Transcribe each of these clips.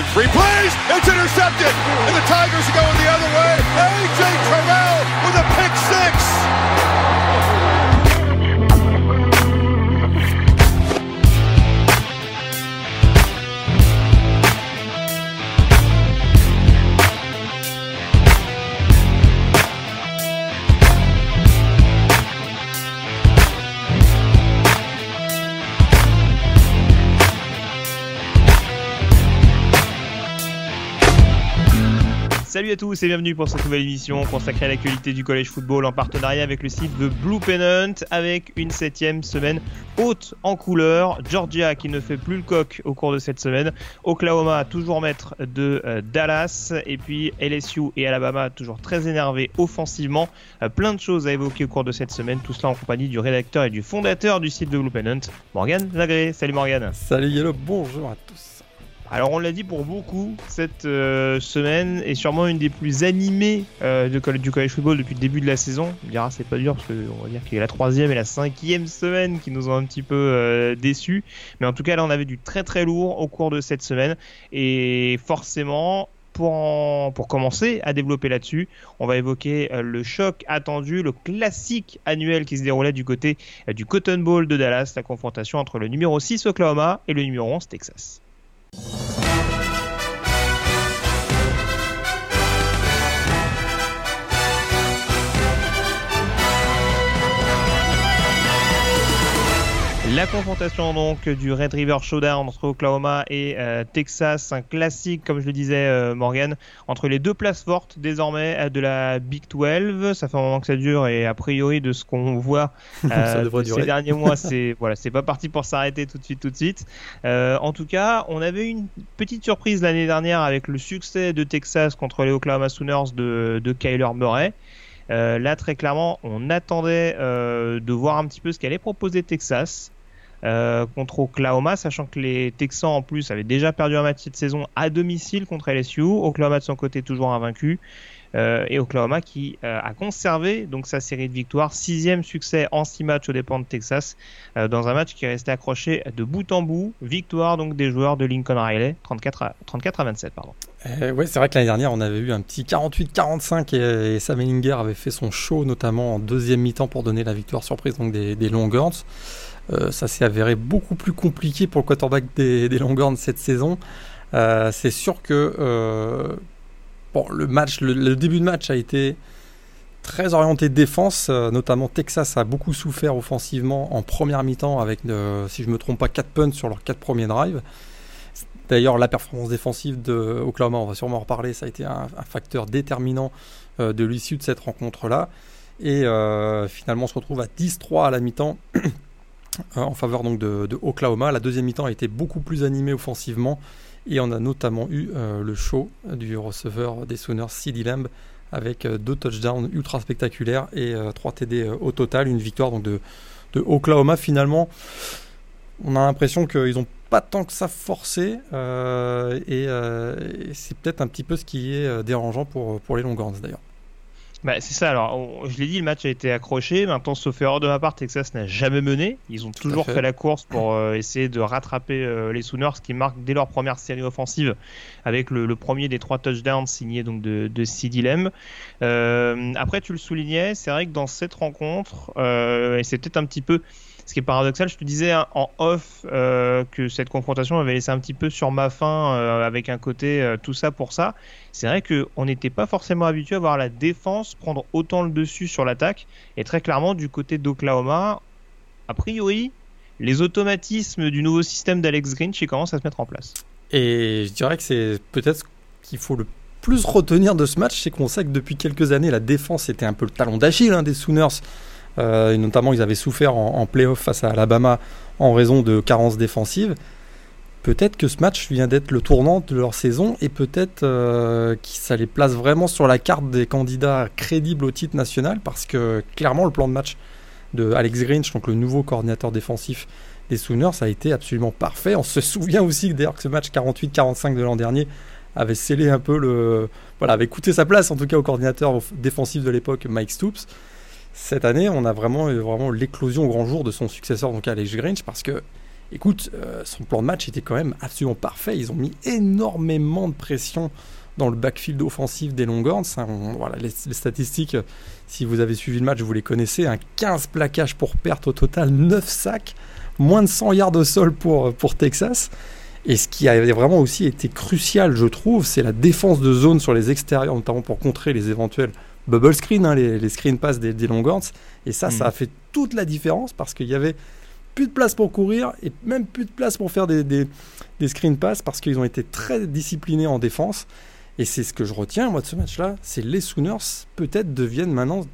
in three plays. It's intercepted. And the Tigers are going the other way. A.J. Terrell Salut à tous et bienvenue pour cette nouvelle émission consacrée à l'actualité du collège football en partenariat avec le site The Blue Pennant avec une septième semaine haute en couleur. Georgia qui ne fait plus le coq au cours de cette semaine. Oklahoma toujours maître de euh, Dallas et puis LSU et Alabama toujours très énervés offensivement. Euh, plein de choses à évoquer au cours de cette semaine. Tout cela en compagnie du rédacteur et du fondateur du site The Blue Pennant, Morgan Lagré. Salut Morgan. Salut Yellow, bonjour à tous. Alors on l'a dit pour beaucoup, cette euh, semaine est sûrement une des plus animées euh, du college football depuis le début de la saison. On dira c'est pas dur parce qu'on va dire qu'il y a la troisième et la cinquième semaine qui nous ont un petit peu euh, déçus. Mais en tout cas là on avait du très très lourd au cours de cette semaine et forcément pour, pour commencer à développer là-dessus, on va évoquer le choc attendu, le classique annuel qui se déroulait du côté du Cotton Bowl de Dallas, la confrontation entre le numéro 6 Oklahoma et le numéro 11 Texas. Música La confrontation donc du Red River Showdown entre Oklahoma et euh, Texas, un classique comme je le disais euh, Morgan, entre les deux places fortes désormais euh, de la Big 12. Ça fait un moment que ça dure et a priori de ce qu'on voit euh, ces derniers mois, c'est voilà, c'est pas parti pour s'arrêter tout de suite, tout de suite. en tout cas, on avait une petite surprise l'année dernière avec le succès de Texas contre les Oklahoma Sooners de, de Kyler Murray. Euh, là, très clairement, on attendait euh, de voir un petit peu ce qu'allait proposer Texas. Euh, contre Oklahoma, sachant que les Texans en plus avaient déjà perdu un match cette saison à domicile contre LSU. Oklahoma de son côté toujours invaincu. Euh, et Oklahoma qui euh, a conservé donc sa série de victoires, sixième succès en six matchs aux dépens de Texas, dans un match qui est resté accroché de bout en bout. Victoire donc des joueurs de Lincoln Riley, 34 à, 34 à 27 pardon. Ouais, c'est vrai que l'année dernière on avait eu un petit 48-45 et, et, Sam Ellinger avait fait son show notamment en deuxième mi-temps pour donner la victoire surprise donc des, des Longhorns. Euh, ça s'est avéré beaucoup plus compliqué pour le quarterback des, des Longhorns cette saison. Euh, c'est sûr que euh, bon, le match, le, début de match a été très orienté défense, notamment Texas a beaucoup souffert offensivement en première mi-temps avec, si je me trompe pas, 4 punts sur leurs 4 premiers drives. D'ailleurs, la performance défensive de Oklahoma, on va sûrement en reparler, ça a été un, un facteur déterminant de l'issue de cette rencontre-là. Et finalement, on se retrouve à 10-3 à la mi-temps en faveur donc de, Oklahoma. La deuxième mi-temps a été beaucoup plus animée offensivement et on a notamment eu euh, le show du receveur des Sooners, CD Lamb, avec euh, deux touchdowns ultra spectaculaires et euh, 3 TD au total. Une victoire donc de, de Oklahoma. Finalement, on a l'impression qu'ils n'ont pas tant que ça forcé euh, et, et c'est peut-être un petit peu ce qui est dérangeant pour, pour les Longhorns d'ailleurs. Bah, c'est ça, alors on, je l'ai dit, le match a été accroché. Maintenant, sauf erreur de ma part, Texas n'a jamais mené. Ils ont toujours fait. fait. la course pour euh, essayer de rattraper euh, les Sooners qui marquent dès leur première série offensive avec le, le premier des trois touchdowns signés donc de, de CD Lamb. Euh, après, tu le soulignais, c'est vrai que dans cette rencontre, euh, et c'est peut-être un petit peu ce qui est paradoxal, je te disais hein, en off euh, que cette confrontation avait laissé un petit peu sur ma faim euh, avec un côté euh, tout ça pour ça. C'est vrai qu'on n'était pas forcément habitué à voir la défense prendre autant le dessus sur l'attaque. Et très clairement, du côté d'Oklahoma, a priori, les automatismes du nouveau système d'Alex Grinch commencent à se mettre en place. Et je dirais que c'est peut-être qu'il faut le plus retenir de ce match, c'est qu'on sait que depuis quelques années, la défense était un peu le talon d'Achille hein, des Sooners. Euh, et notamment, ils avaient souffert en, en playoff face à Alabama en raison de carences défensives. Peut-être que ce match vient d'être le tournant de leur saison et peut-être euh, que ça les place vraiment sur la carte des candidats crédibles au titre national parce que clairement le plan de match de Alex Grinch, donc le nouveau coordinateur défensif des Sooners, a été absolument parfait. On se souvient aussi d'ailleurs que ce match 48-45 de l'an dernier avait scellé un peu le. Voilà, avait coûté sa place en tout cas au coordinateur défensif de l'époque, Mike Stoops cette année, on a vraiment, vraiment l'éclosion au grand jour de son successeur, donc Alex Grinch, parce que Écoute, euh, son plan de match était quand même absolument parfait. Ils ont mis énormément de pression dans le backfield offensif des Longhorns. voilà, les, statistiques, si vous avez suivi le match, vous les connaissez. Un 15 plaquages pour perte au total, 9 sacs, moins de 100 yards au sol pour, pour Texas. Et ce qui avait vraiment aussi été crucial, je trouve, c'est la défense de zone sur les extérieurs, notamment pour contrer les éventuels bubble screen, hein, les, screen pass des, des Longhorns. Et ça, ça mm. a fait toute la différence parce qu'il y avait plus de place pour courir et même plus de place pour faire des, des, des screen pass parce qu'ils ont été très disciplinés en défense. Et c'est ce que je retiens, moi, de ce match-là, c'est les Sooners peut-être deviennent maintenant des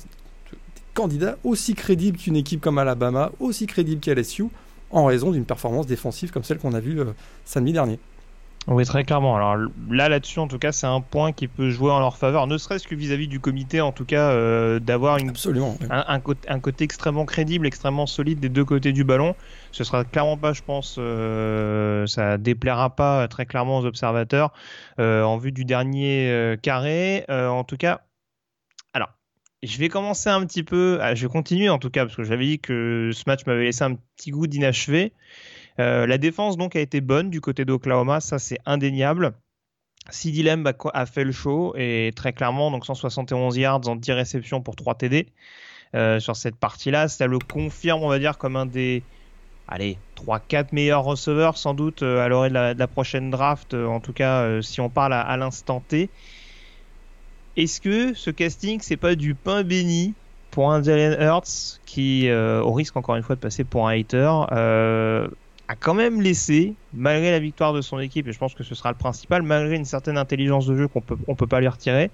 candidats aussi crédibles qu'une équipe comme Alabama, aussi crédibles qu'LSU, en raison d'une performance défensive comme celle qu'on a vue euh, samedi dernier. Oui, très clairement. Alors là, là-dessus, en tout cas, c'est un point qui peut jouer en leur faveur, ne serait-ce que vis-à-vis du comité, en tout cas, euh, d'avoir une, un, un, côté extrêmement crédible, extrêmement solide des deux côtés du ballon. Ce sera clairement pas, je pense, euh, ça déplaira pas très clairement aux observateurs euh, en vue du dernier carré. en tout cas, alors, je vais commencer un petit peu, ah, je vais continuer en tout cas, parce que j'avais dit que ce match m'avait laissé un petit goût d'inachevé. Euh, la défense donc a été bonne du côté d'Oklahoma, ça c'est indéniable. Sidi Lamb a, fait le show et très clairement donc 171 yards en 10 réceptions pour 3 TD euh, sur cette partie-là, ça le confirme on va dire comme un des allez 3-4 meilleurs receveurs sans doute euh, à l'orée de, la prochaine draft, en tout cas si on parle à, l'instant T. Est-ce que ce casting c'est pas du pain béni pour un Jalen Hurts qui, au risque encore une fois de passer pour un hater, a quand même laissé, malgré la victoire de son équipe, et je pense que ce sera le principal, malgré une certaine intelligence de jeu qu'on peut, on peut pas lui retirer,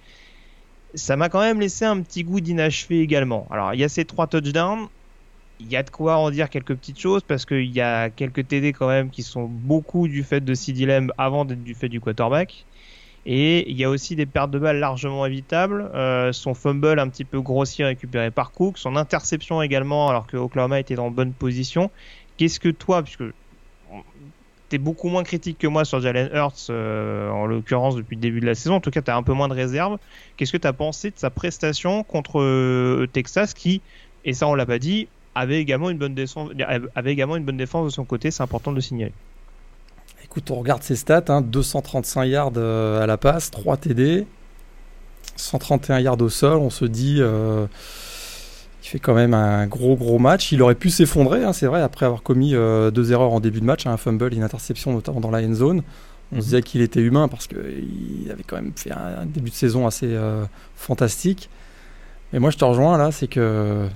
ça m'a quand même laissé un petit goût d'inachevé également. Alors, il y a ces trois touchdowns, il y a de quoi en dire quelques petites choses, parce qu'il y a quelques TD quand même qui sont beaucoup du fait de Lamb avant d'être du fait du quarterback. Et il y a aussi des pertes de balles largement évitables. Euh, son fumble un petit peu grossier récupéré par Cook. Son interception également, alors que Oklahoma était dans bonne position. Qu'est-ce que toi, puisque tu beaucoup moins critique que moi sur Jalen Hurts, euh, en l'occurrence depuis le début de la saison. En tout cas, tu as un peu moins de réserve. Qu'est-ce que tu as pensé de sa prestation contre euh, Texas qui, et ça on l'a pas dit, avait également, une bonne défense, avait également une bonne défense de son côté, c'est important de le signaler. Écoute, on regarde ses stats, 235 hein. yards euh, à la passe, 3 TD, 131 yards au sol, on se dit il fait quand même un gros gros match. Il aurait pu s'effondrer, hein, c'est vrai, après avoir commis euh, deux erreurs en début de match, un fumble, une interception notamment dans la end zone. On se mhm. disait qu'il était humain parce qu'il avait quand même fait un, début de saison assez euh, fantastique. Mais moi je te rejoins là, c'est que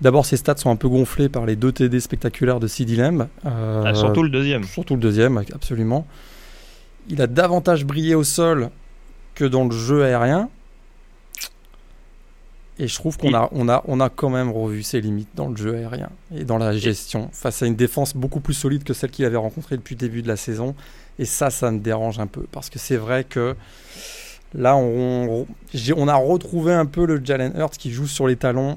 d'abord ses stats sont un peu gonflés par les deux TD spectaculaires de CD Lamb. Euh, ah, surtout le deuxième. Surtout le deuxième, absolument. Il a davantage brillé au sol que dans le jeu aérien. Et je trouve qu'on a, on a, on a quand même revu ses limites dans le jeu aérien et dans la gestion face à une défense beaucoup plus solide que celle qu'il avait rencontrée depuis le début de la saison. Et ça, ça me dérange un peu parce que c'est vrai que là, on, on a retrouvé un peu le Jalen Hurts qui joue sur les talons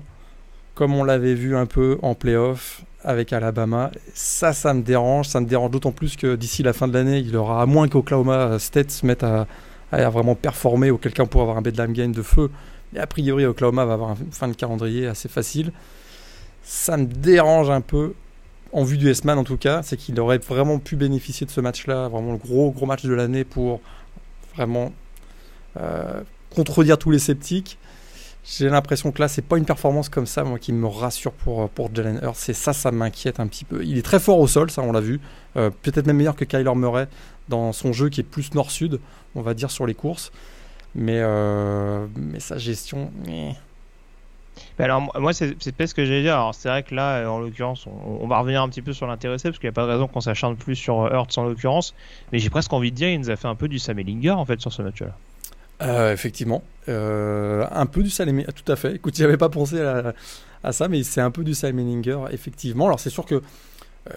comme on l'avait vu un peu en playoff avec Alabama. Ça, ça me dérange. Ça me dérange d'autant plus que d'ici la fin de l'année, il aura, à moins qu'Oklahoma State se mette à, à, vraiment performer ou quelqu'un pour avoir un bedlam game de feu et a priori, Oklahoma va avoir une fin de calendrier assez facile. Ça me dérange un peu, en vue du S-Man en tout cas, c'est qu'il aurait vraiment pu bénéficier de ce match-là, vraiment le gros gros match de l'année pour vraiment euh, contredire tous les sceptiques. J'ai l'impression que là, c'est pas une performance comme ça, moi, qui me rassure pour, Jalen Hurts. C'est ça, ça m'inquiète un petit peu. Il est très fort au sol, ça, on l'a vu. Euh, peut-être même meilleur que Kyler Murray dans son jeu qui est plus nord-sud, on va dire, sur les courses. Mais, euh, mais sa gestion. alors moi c'est peut-être ce que j'ai dit. Alors c'est vrai que là euh, en l'occurrence on, va revenir un petit peu sur l'intéressé parce qu'il n'y a pas de raison qu'on s'acharne plus sur euh, Hurts en l'occurrence. Mais j'ai presque envie de dire il nous a fait un peu du Sam Ellinger en fait sur ce match-là. effectivement, un peu du Sam tout à fait. Écoute, j'avais pas pensé à, ça, mais c'est un peu du Sam Ellinger effectivement. Alors c'est sûr que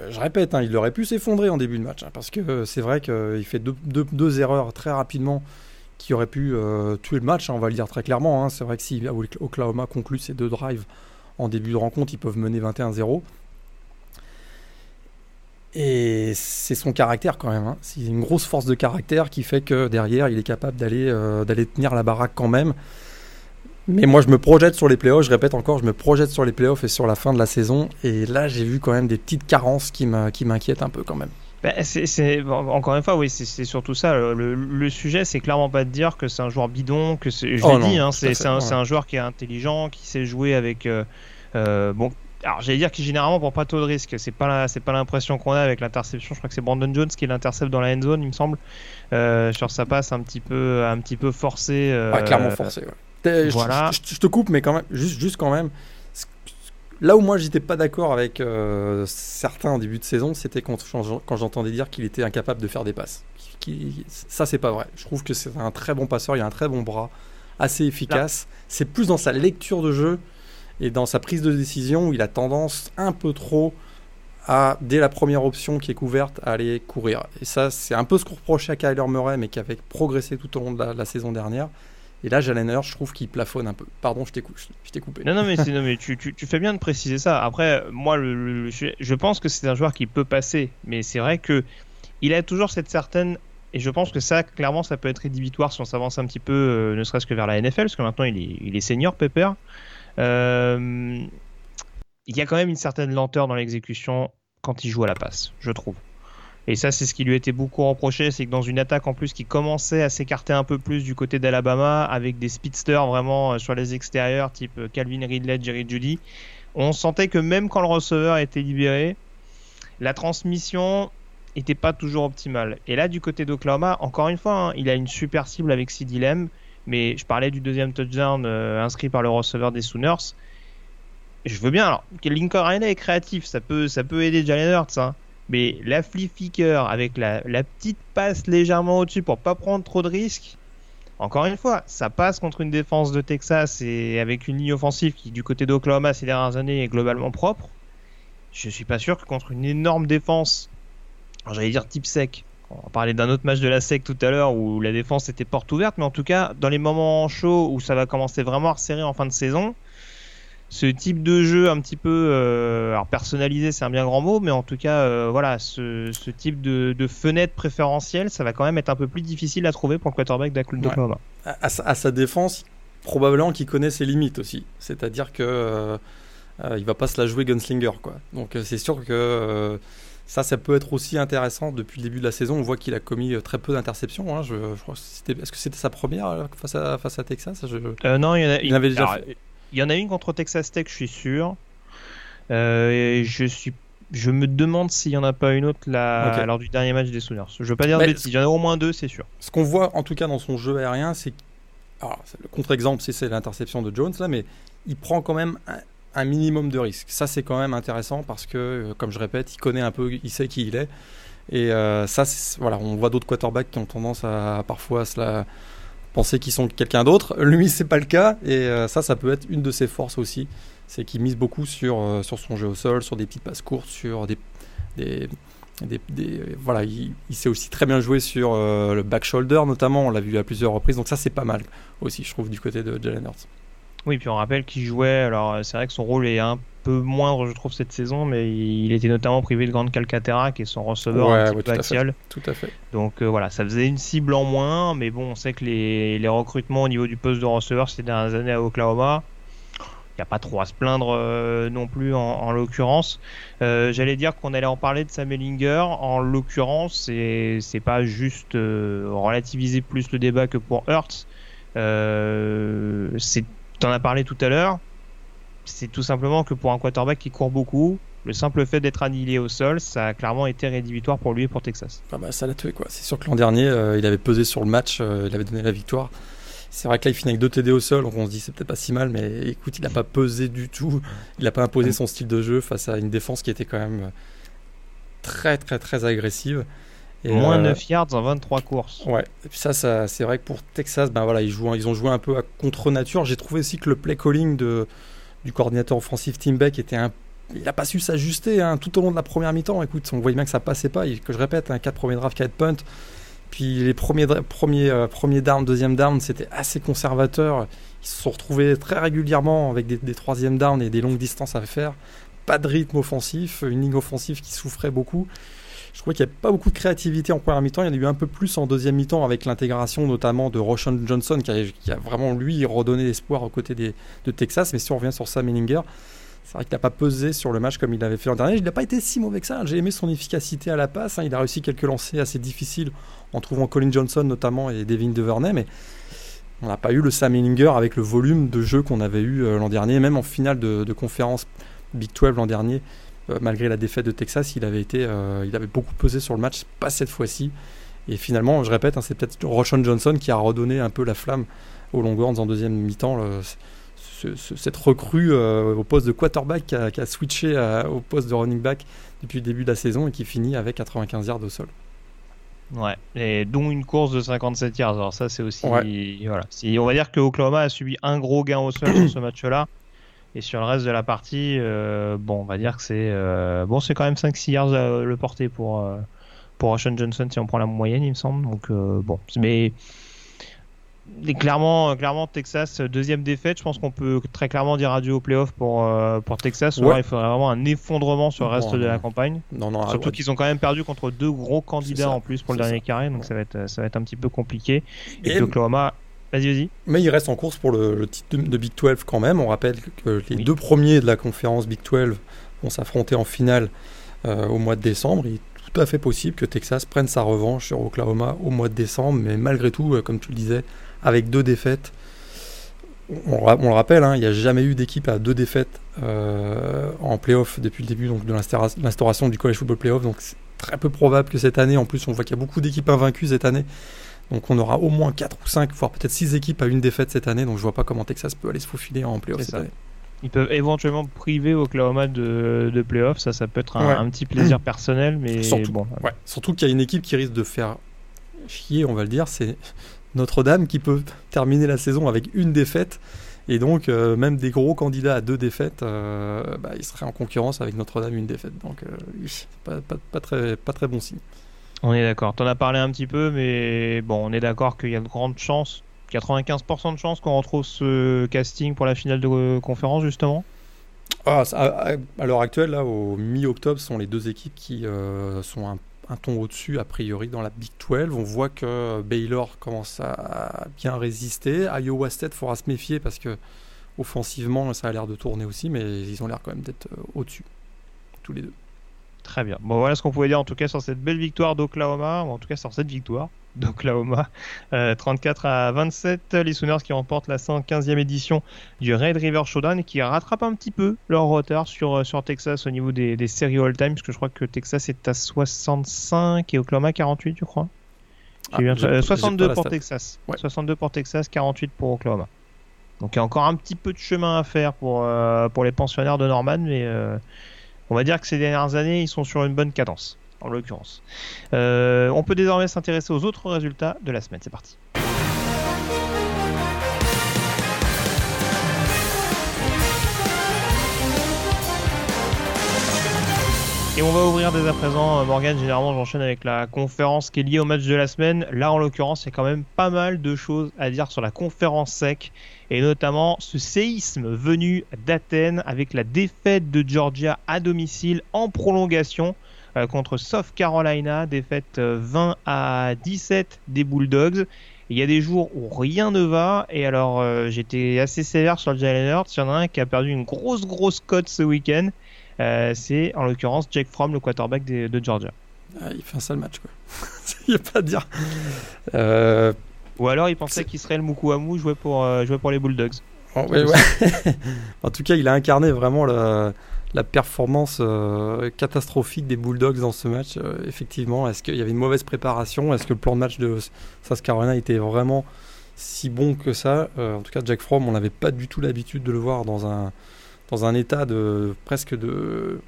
je répète, hein, il aurait pu s'effondrer en début de match hein, parce que c'est vrai qu'il fait deux, deux, erreurs très rapidement qui aurait pu euh, tuer le match, hein, on va le dire très clairement. Hein. C'est vrai que si Oklahoma conclut ces deux drives en début de rencontre, ils peuvent mener 21-0. Et c'est son caractère quand même. Hein. C'est une grosse force de caractère qui fait que derrière, il est capable euh, d'aller tenir la baraque quand même. Mais moi, je me projette sur les playoffs. Je répète encore, je me projette sur les playoffs et sur la fin de la saison. Et là, j'ai vu quand même des petites carences qui m'inquiètent un peu quand même. Bah, c'est, encore une fois, oui, c'est, surtout ça. Le, sujet, c'est clairement pas de dire que c'est un joueur bidon, que c'est, je oh l'ai dit, hein, c'est, un, joueur qui est intelligent, qui sait jouer avec. Euh, euh, bon, alors j'allais dire qu'il généralement prend pas trop de risques. C'est pas c'est pas l'impression qu'on a avec l'interception. Je crois que c'est Brandon Jones qui l'intercepte dans la end zone, il me semble, euh, sur sa passe un petit peu, un petit peu forcée. clairement forcée. Voilà. Je, te coupe, mais quand même, juste, juste quand même. Là où moi j'étais pas d'accord avec euh, certains en début de saison, c'était quand, quand j'entendais dire qu'il était incapable de faire des passes. Qui, ça c'est pas vrai. Je trouve que c'est un très bon passeur, il a un très bon bras, assez efficace. C'est plus dans sa lecture de jeu et dans sa prise de décision où il a tendance un peu trop à, dès la première option qui est couverte, à aller courir. Et ça, c'est un peu ce qu'on reprochait à Kyler Murray, mais qui avait progressé tout au long de la saison dernière. Et là, Jalen Hurts, je trouve qu'il plafonne un peu. Pardon, je t'ai coupé. Non, non, mais, tu, fais bien de préciser ça. Après, moi, je pense que c'est un joueur qui peut passer, mais c'est vrai que il a toujours cette certaine. Et je pense que ça, clairement, ça peut être rédhibitoire si on s'avance un petit peu, euh, ne serait-ce que vers la NFL, parce que maintenant, il est, il est senior, Pepper. Euh, il y a quand même une certaine lenteur dans l'exécution quand il joue à la passe, je trouve. Et ça, c'est ce qui lui était beaucoup reproché, c'est que dans une attaque en plus qui commençait à s'écarter un peu plus du côté d'Alabama, avec des speedsters vraiment euh, sur les extérieurs, type euh, Calvin Ridley, Jerry Judy, on sentait que même quand le receveur était libéré, la transmission n'était pas toujours optimale. Et là, du côté d'Oklahoma, encore une fois, hein, il a une super cible avec CD Lamb, mais je parlais du deuxième touchdown euh, inscrit par le receveur des Sooners. Je veux bien, alors, Lincoln Arena est créatif, ça peut, ça peut aider Jalen Hurts, hein. Mais la flip avec la, petite passe légèrement au-dessus pour pas prendre trop de risques, encore une fois, ça passe contre une défense de Texas et avec une ligne offensive qui, du côté d'Oklahoma ces dernières années, est globalement propre. Je suis pas sûr que contre une énorme défense, j'allais dire type sec, on parlait d'un autre match de la SEC tout à l'heure où la défense était porte ouverte, mais en tout cas, dans les moments chauds où ça va commencer vraiment à resserrer en fin de saison, ce type de jeu un petit peu euh, alors personnalisé c'est un bien grand mot mais en tout cas euh, voilà ce, type de, fenêtre préférentielle ça va quand même être un peu plus difficile à trouver pour le quarterback d'Oklahoma à, à, sa défense probablement qu'il connaît ses limites aussi c'est à dire que euh, il va pas se la jouer gunslinger quoi donc c'est sûr que ça, ça peut être aussi intéressant depuis le début de la saison. On voit qu'il a commis très peu d'interceptions. Hein. Je, est-ce que c'était sa première face à, face à Texas? Non, il, y en a, il, avait déjà. Il y en a une contre Texas Tech, je suis sûr. Euh, et je suis je me demande s'il n'y en a pas une autre là, lors du dernier match des Sooners. Je veux pas dire de bêtises, il y en a au moins deux, c'est sûr. Ce qu'on voit en tout cas dans son jeu aérien, c'est. le contre-exemple, c'est l'interception de Jones là, mais il prend quand même un, minimum de risque. Ça, c'est quand même intéressant parce que, euh, comme je répète, il connaît un peu, il sait qui il est. Et euh, ça, voilà, on voit d'autres quarterbacks qui ont tendance à parfois se la penser qu'ils sont quelqu'un d'autre. Lui, c'est pas le cas, et euh, ça, ça peut être une de ses forces aussi. C'est qu'il mise beaucoup sur, euh, sur son jeu au sol, sur des petites passes courtes, sur des. des, des, voilà, il, sait aussi très bien jouer sur euh, le back shoulder, notamment. On l'a vu à plusieurs reprises, donc ça, c'est pas mal aussi, je trouve, du côté de Jalen Hurts. Oui, puis on rappelle qu'il jouait. Alors, c'est vrai que son rôle est un peu moindre, je trouve, cette saison, mais il était notamment privé de Grande Calcaterra, qui est son receveur un petit peu axial. Tout à fait. Donc euh, voilà, ça faisait une cible en moins, mais bon, on sait que les, les recrutements au niveau du poste de receveur ces dernières années à Oklahoma, il n'y a pas trop à se plaindre euh, non plus en, l'occurrence. Euh, j'allais dire qu'on allait en parler de Sam Ellinger. En l'occurrence, c'est pas juste relativiser plus le débat que pour Hertz. c'est T'en as parlé tout à l'heure c'est tout simplement que pour un quarterback qui court beaucoup, le simple fait d'être annihilé au sol, ça a clairement été rédhibitoire pour lui et pour Texas. Ah bah ça l'a tué quoi. C'est sûr que l'an dernier, euh, il avait pesé sur le match, euh, il avait donné la victoire. C'est vrai que là, il finit avec deux TD au sol, donc on se dit c'est peut-être pas si mal, mais écoute, il n'a pas pesé du tout. Il n'a pas imposé son style de jeu face à une défense qui était quand même très très très agressive. Et Moins 9 euh, yards en 23 courses. Ouais, et puis ça, ça c'est vrai que pour Texas, ben voilà, ils, jouent, ils ont joué un peu à contre-nature. J'ai trouvé aussi que le play calling de, du coordinateur offensif Tim Beck était un il n'a pas su s'ajuster hein, tout au long de la première mi-temps. Écoute, on voyait bien que ça passait pas. que je répète, un 4 premiers drafts, 4 punt. Puis les premiers, premiers, euh, premiers down, deuxième down, c'était assez conservateur. Ils se sont retrouvés très régulièrement avec des, des troisièmes down et des longues distances à faire. Pas de rythme offensif, une ligne offensive qui souffrait beaucoup. Je trouvais qu'il n'y avait pas beaucoup de créativité en première mi-temps. Il y en a eu un peu plus en deuxième mi-temps avec l'intégration notamment de Roshan Johnson qui a, vraiment lui redonné l'espoir aux côtés de Texas. Mais si on revient sur Sam Ellinger, c'est vrai qu'il n'a pas pesé sur le match comme il avait fait l'an dernier. Il n'a pas été si mauvais que ça. J'ai aimé son efficacité à la passe. Hein. Il a réussi quelques lancers assez difficiles en trouvant Colin Johnson notamment et Devin DeVernay. Mais on n'a pas eu le Sam Ellinger avec le volume de jeu qu'on avait eu euh, l'an dernier. Même en finale de, conférence Big 12 l'an dernier, malgré la défaite de Texas, il avait, été, euh, il avait beaucoup pesé sur le match, pas cette fois-ci. Et finalement, je répète, hein, c'est peut-être Roshan Johnson qui a redonné un peu la flamme aux Longhorns en deuxième mi-temps. cette recrue euh, au poste de quarterback qui a, switché au poste de running back depuis le début de la saison et qui finit avec 95 yards au sol. Ouais, et dont une course de 57 yards. Alors ça, c'est aussi... Voilà. Si, on va dire que Oklahoma a subi un gros gain au sol sur ce match-là. Et sur le reste de la partie, euh, bon, on va dire que c'est euh, bon, c'est quand même 5-6 yards euh, le porter pour pour Ashon Johnson si on prend la moyenne, il me semble. Donc bon, mais clairement, clairement Texas deuxième défaite. Je pense qu'on peut très clairement dire adieu au playoff pour pour Texas. il faudrait vraiment un effondrement sur le reste de la campagne. Non, non, Surtout qu'ils ont quand même perdu contre deux gros candidats en plus pour le dernier carré, donc ça va être ça va être un petit peu compliqué. Et, et Oklahoma Vas-y, vas-y. Mais il reste en course pour le, titre de, Big 12 quand même. On rappelle que les deux premiers de la conférence Big 12 vont s'affronter en finale euh, au mois de décembre. Il est tout à fait possible que Texas prenne sa revanche sur Oklahoma au mois de décembre. Mais malgré tout, euh, comme tu le disais, avec deux défaites, on, le rappelle, hein, il n'y a jamais eu d'équipe à deux défaites euh, en playoff depuis le début donc, de l'instauration du college football playoff. Donc c'est très peu probable que cette année, en plus on voit qu'il y a beaucoup d'équipes invaincues cette année. Donc on aura au moins 4 ou 5, voire peut-être 6 équipes à une défaite cette année. Donc je vois pas comment Texas peut aller se faufiler en playoff cette année. Ils peuvent éventuellement priver Oklahoma de, de playoff, ça, ça peut être un, petit plaisir personnel, mais surtout, bon. Surtout qu'il y a une équipe qui risque de faire chier, on va le dire, c'est Notre-Dame qui peut terminer la saison avec une défaite. Et donc, euh, même des gros candidats à deux défaites, euh, bah, ils seraient en concurrence avec Notre-Dame une défaite. Donc, euh, pas, très, pas très bon signe. On est d'accord. T'en as parlé un petit peu, mais bon, on est d'accord qu'il y a de grandes chances, 95% de chances qu'on retrouve ce casting pour la finale de conférence, justement. Ah, à, l'heure actuelle, là, au mi-octobre, ce sont les deux équipes qui euh, sont un, ton au-dessus, a priori, dans la Big 12. On voit que Baylor commence à bien résister. Iowa State, faudra se méfier parce que offensivement, ça a l'air de tourner aussi, mais ils ont l'air quand même d'être euh, au-dessus, tous les deux. Très bien. Bon, voilà ce qu'on pouvait dire en tout cas sur cette belle victoire d'Oklahoma, en tout cas sur cette victoire d'Oklahoma. 34 euh, à 27, les Sooners qui remportent la 115e édition du Red River Showdown et qui rattrapent un petit peu leur retard sur, euh, sur Texas au niveau des, séries all-time, puisque je crois que Texas est à 65 et Oklahoma 48, je crois? 62 ah, pour Texas. 62 pour Texas, 48 pour Oklahoma. Donc il y a encore un petit peu de chemin à faire pour, euh, pour les pensionnaires de Norman, mais on va dire que ces dernières années, ils sont sur une bonne cadence, en l'occurrence. Euh, on peut désormais s'intéresser aux autres résultats de la semaine. C'est parti. Et on va ouvrir dès à présent, euh, Morgan, généralement j'enchaîne avec la conférence qui est liée au match de la semaine. Là en l'occurrence, il y a quand même pas mal de choses à dire sur la conférence sec et notamment ce séisme venu d'Athènes avec la défaite de Georgia à domicile en prolongation euh, contre South Carolina, défaite 20 euh, à 17 des Bulldogs. Il y a des jours où rien ne va et alors j'étais assez sévère sur le Jalen Hurts. Il y en a un qui a perdu une grosse grosse cote ce week-end euh, c'est en l'occurrence Jake Fromm, le quarterback de, Georgia. Ah, il fait un sale match, quoi. il n'y a pas à dire. Euh, Ou alors il pensait qu'il serait le Mukuamu jouer pour, euh, pour les Bulldogs. Oh, en tout cas, il a incarné vraiment la, la performance catastrophique des Bulldogs dans ce match. effectivement, est-ce qu'il y avait une mauvaise préparation? Est-ce que le plan de match de South Carolina était vraiment si bon que ça? En tout cas, Jack Fromm, on n'avait pas du tout l'habitude de le voir dans un dans un état de presque de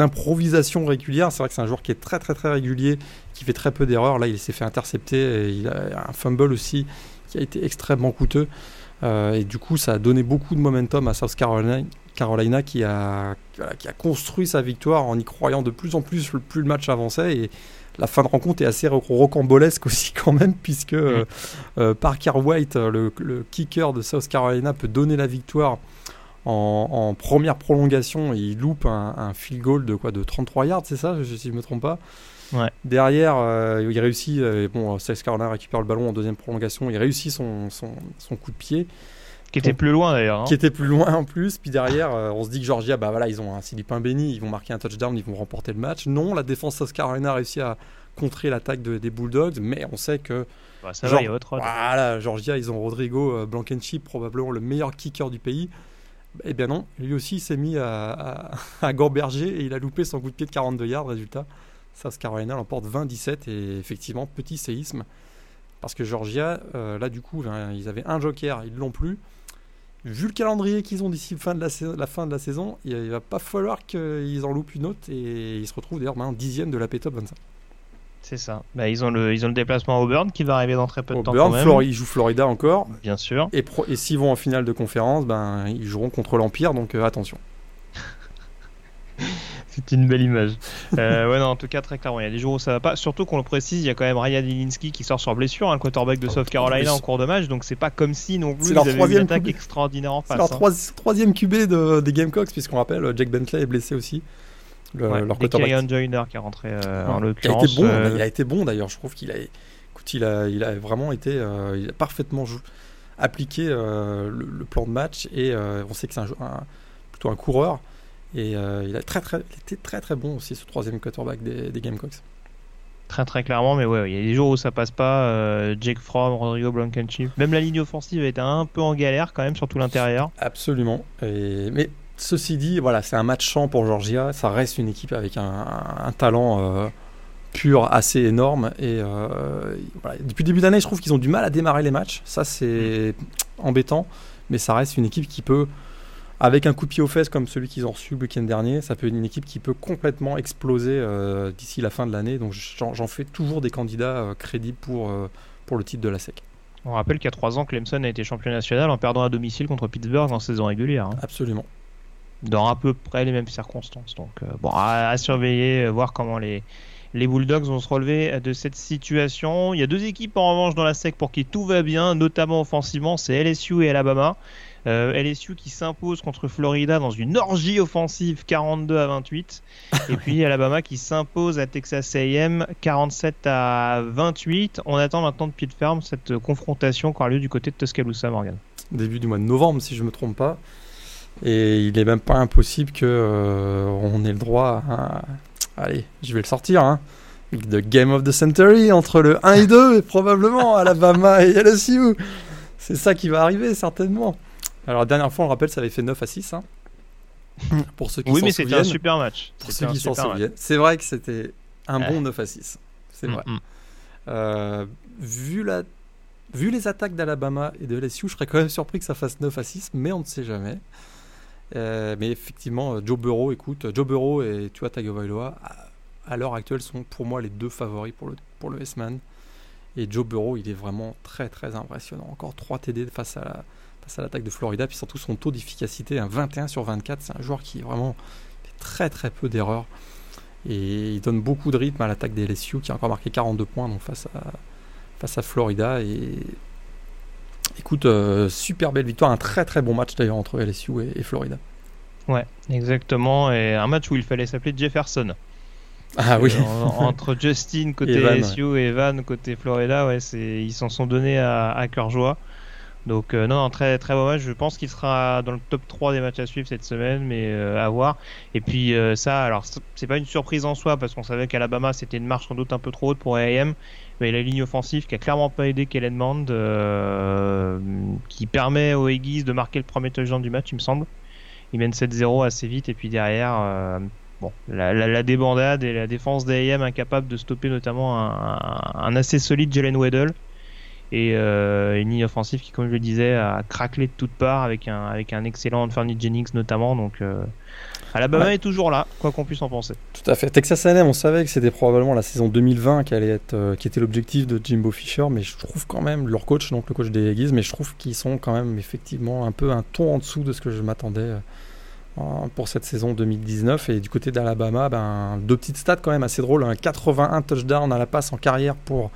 d'improvisation régulière. C'est vrai que c'est un joueur qui est très très très régulier, qui fait très peu d'erreurs. Là, il s'est fait intercepter et il a un fumble aussi qui a été extrêmement coûteux. Euh, et du coup, ça a donné beaucoup de momentum à South Carolina, Carolina qui, a, qui a construit sa victoire en y croyant de plus en plus plus le match avançait. Et la fin de rencontre est assez rocambolesque aussi quand même, puisque mm. euh, euh, Parker White, le, le, kicker de South Carolina, peut donner la victoire en, première prolongation, il loupe un, field goal de quoi de 33 yards, c'est ça, si je ne me trompe pas? Derrière, euh, il réussit, euh, bon, Carolina récupère le ballon en deuxième prolongation, il réussit son, son, son coup de pied. Qui était plus loin d'ailleurs. Hein. Qui était plus loin en plus. Puis derrière, euh, on se dit que Georgia, bah voilà, ils ont un Silly Pain béni, ils vont marquer un touchdown, ils vont remporter le match. Non, la défense South Carolina a réussi à contrer l'attaque des Bulldogs, mais on sait que. Bah, ça va, il y a autre Voilà, Georgia, ils ont Rodrigo euh, Blankenship, probablement le meilleur kicker du pays. Eh bien non, lui aussi il s'est mis à, à, Gorberger et il a loupé son coup de pied de 42 yards. Résultat, South Carolina l'emporte 20-17 et effectivement, petit séisme. Parce que Georgia, euh, là du coup, ils avaient un joker, ils l'ont plus vu le calendrier qu'ils ont d'ici la, fin de la saison, il, va pas falloir qu'ils en loupent une autre et ils se retrouvent d'ailleurs maintenant dixième de la P-Top 25. C'est ça. Bah, ils, ont le, ils ont le déplacement à Auburn qui va arriver dans très peu de temps. Auburn, ils jouent Florida encore. Bien sûr. Et, et s'ils vont en finale de conférence, ben, ils joueront contre l'Empire, donc euh, attention. C'est une belle image. Euh, ouais, non, en tout cas, très clairement, il y a des jours où ça va pas. Surtout qu'on le précise, il y a quand même Ryan Ilinski qui sort sur blessure, un quarterback de South Carolina en cours de match, donc c'est pas comme si non plus ils avaient une attaque extraordinaire en face. C'est leur hein. troisième QB de, des Gamecocks, puisqu'on rappelle, Jack Bentley est blessé aussi. Le, leur quarterback. Joyner qui est rentré euh, en l'occurrence. Il a été bon, euh, il a été bon d'ailleurs, je trouve qu'il a, écoute, il a, il a vraiment été, il a parfaitement appliqué le, plan de match et on sait que c'est un, plutôt un coureur. Et euh, il, a très, très, était très très bon aussi, ce troisième quarterback des, des Gamecocks. Très très clairement, mais ouais, il y a des jours où ça passe pas. Euh, Jake Fromm, Rodrigo Blankenship, même la ligne offensive a été un peu en galère quand même, surtout l'intérieur. Absolument. Et, mais ceci dit, voilà, c'est un match champ pour Georgia. Ça reste une équipe avec un, un, talent euh, pur assez énorme. Et voilà. depuis le début d'année, je trouve qu'ils ont du mal à démarrer les matchs. Ça, c'est embêtant, mais ça reste une équipe qui peut avec un coup de pied aux fesses comme celui qu'ils ont reçu le week-end dernier, ça peut être une équipe qui peut complètement exploser euh, d'ici la fin de l'année. Donc j'en fais toujours des candidats euh, crédibles pour, euh, pour le titre de la SEC. On rappelle qu'il y a trois ans, Clemson a été champion national en perdant à domicile contre Pittsburgh en saison régulière. Hein. Absolument. Dans à peu près les mêmes circonstances. Donc bon, à, surveiller, voir comment les, les Bulldogs vont se relever de cette situation. Il y a deux équipes en revanche dans la SEC pour qui tout va bien, notamment offensivement, c'est LSU et Alabama. Euh, LSU qui s'impose contre Florida dans une orgie offensive 42 à 28. et puis Alabama qui s'impose à Texas AM 47 à 28. On attend maintenant de pied de ferme cette confrontation qui aura lieu du côté de Tuscaloosa, Morgan. Début du mois de novembre, si je ne me trompe pas. Et il n'est même pas impossible que euh, on ait le droit à... Allez, je vais le sortir. Hein. The Game of the Century entre le 1 et 2, probablement Alabama et LSU. C'est ça qui va arriver, certainement. Alors la dernière fois, on le rappelle, ça avait fait 9 à 6. Hein. Pour ceux qui oui, mais c'était un super match. Pour ceux qui s'en souviennent. C'est vrai que c'était un bon 9 à 6. C'est mm, vrai. Mm. Euh, vu, la... vu les attaques d'Alabama et de LSU, je serais quand même surpris que ça fasse 9 à 6, mais on ne sait jamais. Euh, mais effectivement, euh, Joe Burrow, écoute, Joe Burrow et Tua Tagovailoa, à, l'heure actuelle, sont pour moi les deux favoris pour le, pour le S-Man. Et Joe Burrow, il est vraiment très très impressionnant. Encore 3 TD face à face à l'attaque de Florida, puis surtout son taux d'efficacité, un 21 sur 24, c'est un joueur qui vraiment fait très très peu d'erreurs. Et il donne beaucoup de rythme à l'attaque des LSU qui a encore marqué 42 points donc face, à, face à Florida. Et écoute, euh, super belle victoire, un très très bon match d'ailleurs entre LSU et, Florida. Ouais, exactement. Et un match où il fallait s'appeler Jefferson. Ah oui. Euh, entre Justin côté LSU et Evan côté Florida, ouais, ils s'en sont donnés à, à cœur joie. Donc euh, non, très très bon match. Je pense qu'il sera dans le top 3 des matchs à suivre cette semaine, mais euh, à voir. Et puis euh, ça, alors c'est pas une surprise en soi parce qu'on savait qu'Alabama c'était une marche sans doute un peu trop haute pour AM, mais la ligne offensive qui a clairement pas aidé Kellen Mond, qui permet aux Aggies de marquer le premier touchdown du match, il me semble. Il mène 7-0 assez vite et puis derrière, bon, la, débandade et la défense d'AM incapable de stopper notamment un, un assez solide Jalen Weddle et euh, une ligne offensive qui, comme je le disais, a craquelé de toutes parts avec un, avec un excellent Anthony Jennings notamment. Donc, euh, Alabama est toujours là, quoi qu'on puisse en penser. Tout à fait. Texas A&M, on savait que c'était probablement la saison 2020 qui allait être, euh, qui était l'objectif de Jimbo Fisher, mais je trouve quand même leur coach, donc le coach des Aggies, mais je trouve qu'ils sont quand même effectivement un peu un ton en dessous de ce que je m'attendais pour cette saison 2019. Et du côté d'Alabama, ben, deux petites stats quand même assez drôles. Un 81 touchdowns à la passe en carrière pour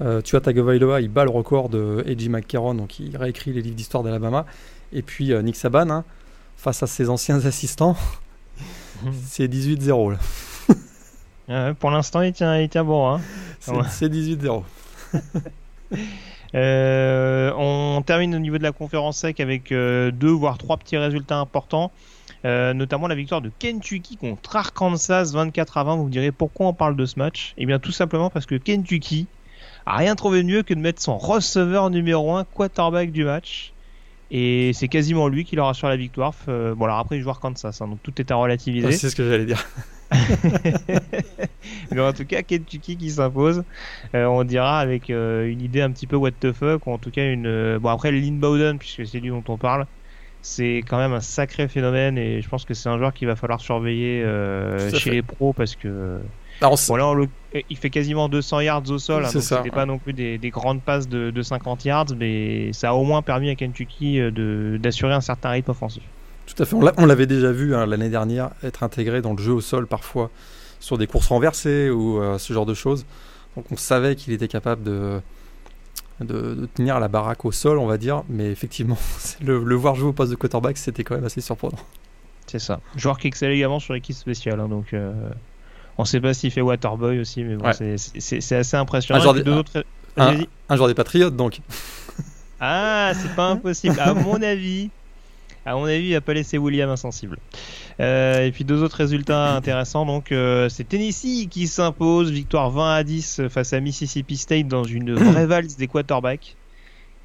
euh, Tua Tagovailoa, il bat le record de A.J. McCarron, donc il réécrit les livres d'histoire d'Alabama. Et puis euh, Nick Saban, hein, face à ses anciens assistants, c'est 18-0. pour l'instant, il tient, il tient bon. Hein. C'est 18-0. Euh, on termine au niveau de la conférence sec avec euh, deux voire trois petits résultats importants. Euh, notamment la victoire de Kentucky contre Arkansas 24 à 20. Vous me direz pourquoi on parle de ce match? Eh bien tout simplement parce que Kentucky a rien trouvé de mieux que de mettre son receveur numéro 1 quarterback du match. Et c'est quasiment lui qui leur assure la victoire. bon alors après il joue Arkansas, hein, donc tout est à relativiser. c'est ce que j'allais dire. Mais en tout cas, Kentucky qui s'impose, euh, on dira avec euh, une idée un petit peu what the fuck, ou en tout cas une. Euh, bon, après, Lynn Bowden, puisque c'est lui dont on parle, c'est quand même un sacré phénomène et je pense que c'est un joueur qu'il va falloir surveiller chez les pros parce que. Voilà, il fait quasiment 200 yards au sol, hein, donc c'était pas non plus des, grandes passes de, de, 50 yards, mais ça a au moins permis à Kentucky d'assurer un certain rythme offensif. Tout à fait. On l'avait déjà vu hein, l'année dernière être intégré dans le jeu au sol parfois sur des courses renversées ou euh, ce genre de choses. Donc on savait qu'il était capable de, de, tenir la baraque au sol, on va dire. Mais effectivement, le, voir jouer au poste de quarterback, c'était quand même assez surprenant. C'est ça. Joueur qui excelle également sur l'équipe spéciale. Hein, donc euh, on ne sait pas s'il fait Waterboy aussi, mais bon, c'est assez impressionnant. Un joueur, un joueur des Patriotes donc. Ah, c'est pas impossible. À mon avis, à mon avis, il va pas laisser William insensible. Euh, et puis deux autres résultats intéressants. Donc, euh, c'est Tennessee qui s'impose, victoire 20 à 10 face à Mississippi State dans une vraie valse des quarterbacks.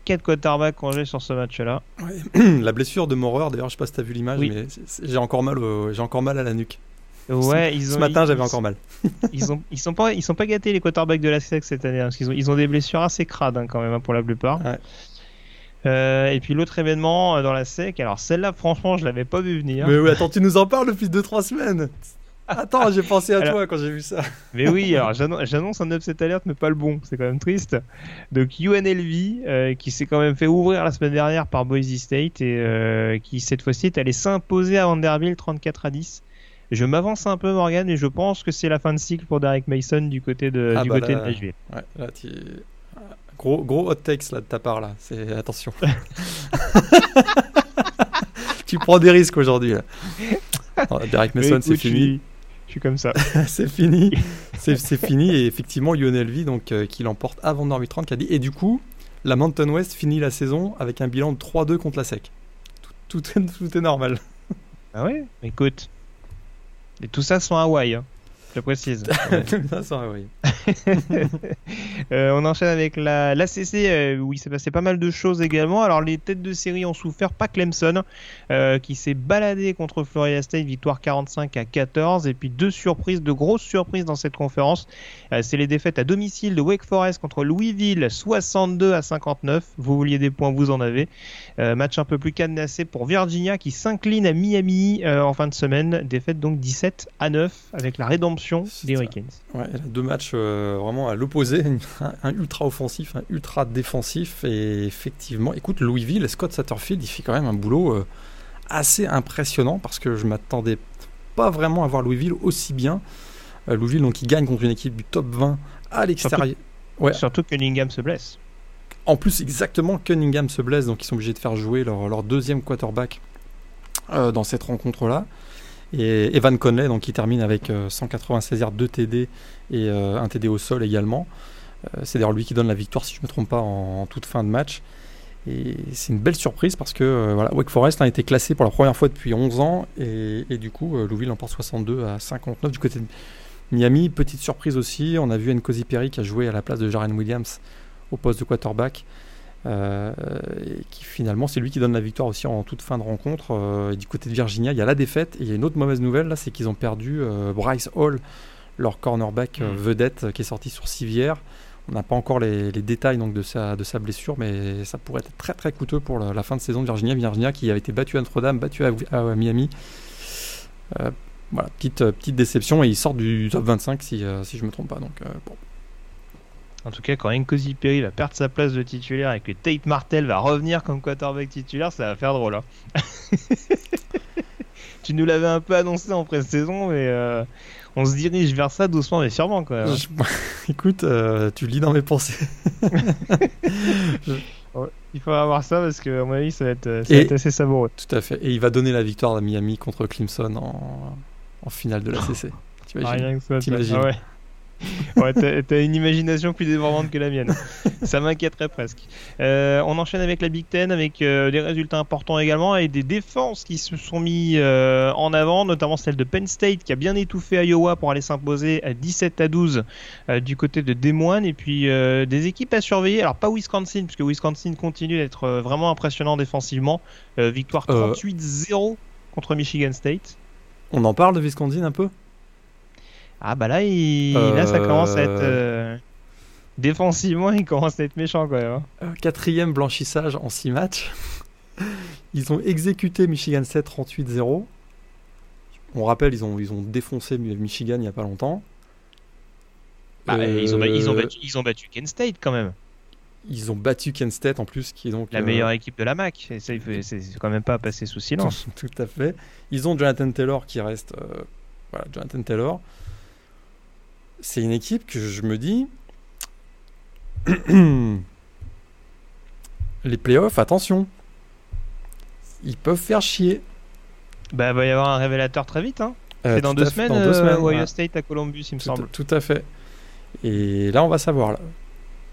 Quatre quarterbacks congés sur ce match-là. La blessure de Maurer, d'ailleurs, je sais pas si tu as vu l'image, mais j'ai encore mal, j'ai encore mal à la nuque. Ouais, ils ont, ce matin j'avais encore mal. ils ont, ils sont pas, ils sont pas gâtés les quarterbacks de la SEC cette année, hein, parce qu'ils ont, ils ont des blessures assez crades hein, quand même hein, pour la plupart. Ouais. Euh, et puis l'autre événement euh, dans la SEC, alors celle-là, franchement, je l'avais pas vu venir. Mais oui, attends, tu nous en parles depuis 2-3 semaines. Attends, j'ai pensé à toi quand j'ai vu ça. Mais oui, alors j'annonce un upset alerte, mais pas le bon, c'est quand même triste. Donc UNLV, euh, qui s'est quand même fait ouvrir la semaine dernière par Boise State et qui cette fois-ci est allé s'imposer à Vanderbilt 34 à 10. Je m'avance un peu, Morgan, et je pense que c'est la fin de cycle pour Derek Mason du côté de, ah du bah côté de Nashville. Ouais, là, tu... Gros, gros hot takes là de ta part là. C'est attention. tu prends des risques aujourd'hui. Derek Mason, c'est fini. Je suis comme ça. c'est fini. C'est fini. Et effectivement, UNLV, donc, euh, qui l'emporte avant Norby 30, qui a dit. Et du coup, la Mountain West finit la saison avec un bilan de 3-2 contre la SEC. Tout, tout, tout, est normal. Ah ouais? Écoute. Et tout ça sans Hawaï. Hein je précise. euh, on enchaîne avec la l'ACC euh, où il s'est passé pas mal de choses également. Alors les têtes de série ont souffert, pas Clemson euh, qui s'est baladé contre Florida State, victoire 45 à 14 et puis deux surprises, de grosses surprises dans cette conférence. Euh, c'est les défaites à domicile de Wake Forest contre Louisville 62 à 59. Vous vouliez des points, vous en avez. Match un peu plus cadenassé pour Virginia qui s'incline à Miami en fin de semaine, défaite donc 17 à 9 avec la rédemption des Hurricanes. Ouais, deux matchs euh, vraiment à l'opposé, un, ultra offensif, un ultra défensif. Et effectivement, écoute, Louisville, Scott Satterfield, il fait quand même un boulot euh, assez impressionnant parce que je m'attendais pas vraiment à voir Louisville aussi bien. Euh, Louisville, donc, il gagne contre une équipe du top 20 à l'extérieur. Surtout, ouais. surtout que Cunningham se blesse. En plus, exactement, Cunningham se blesse, donc ils sont obligés de faire jouer leur, deuxième quarterback dans cette rencontre-là. Et Evan Conley, donc, qui termine avec 196 euh, yards, 2 TD et euh, un TD au sol également. Euh, c'est d'ailleurs lui qui donne la victoire, si je ne me trompe pas, en, toute fin de match. Et c'est une belle surprise parce que Wake Forest a été classé pour la première fois depuis 11 ans et, du coup Louisville emporte 62 à 59 du côté de Miami. Petite surprise aussi, on a vu Nkosi Perry qui a joué à la place de Jaren Williams au poste de quarterback. Euh, et qui finalement c'est lui qui donne la victoire aussi en toute fin de rencontre. Euh, et du côté de Virginia, il y a la défaite et il y a une autre mauvaise nouvelle là, c'est qu'ils ont perdu euh, Bryce Hall, leur cornerback mm. vedette qui est sorti sur civière. On n'a pas encore les, détails donc de sa, de sa blessure, mais ça pourrait être très très coûteux pour la, fin de saison de Virginia. Virginia qui avait été battu à Notre-Dame, battu à, Miami. voilà, petite, petite déception et ils sortent du top 25 si, si je me trompe pas. Donc bon. En tout cas, quand Nkosi Perry va perdre sa place de titulaire et que Tate Martel va revenir comme quarterback titulaire, ça va faire drôle. Hein. tu nous l'avais un peu annoncé en pré-saison, mais euh, on se dirige vers ça doucement mais sûrement. Quoi. Écoute, euh, tu lis dans mes pensées. il faut avoir ça parce que à mon avis ça va être, ça va être assez savoureux. Tout à fait. Et il va donner la victoire à Miami contre Clemson en, en finale de la CC. T'imagines ah ouais. ouais, t'as une imagination plus débordante que la mienne. Ça m'inquiéterait presque. Euh, on enchaîne avec la Big Ten, avec euh, des résultats importants également, et des défenses qui se sont mis euh, en avant, notamment celle de Penn State qui a bien étouffé Iowa pour aller s'imposer à 17 à 12 du côté de Des Moines, et puis des équipes à surveiller. Alors pas Wisconsin, puisque Wisconsin continue d'être vraiment impressionnant défensivement. victoire 38-0 contre Michigan State. On en parle de Wisconsin un peu? Ah bah là, il... là ça commence à être... Euh, défensivement, il commence à être méchant quand même. Hein. Euh, quatrième blanchissage en 6 matchs. ils ont exécuté Michigan 7 38-0. On rappelle, ils ont, ils ont défoncé Michigan il n'y a pas longtemps. Bah, ils, ont, ils, ont battu, ils ont battu Kent State quand même. Ils ont battu Kent State en plus, qui est donc la meilleure équipe de la MAC. Et ça, c'est quand même pas passé sous silence. Tout, à fait. Ils ont Jonathan Taylor qui reste. voilà, Jonathan Taylor c'est une équipe que je me dis. les playoffs, attention. Ils peuvent faire chier. Bah, il va y avoir un révélateur très vite. Hein. Euh, c'est dans, deux semaines, dans deux semaines, Ohio State à Columbus, il me semble. Tout à fait. Et là, on va savoir. Là.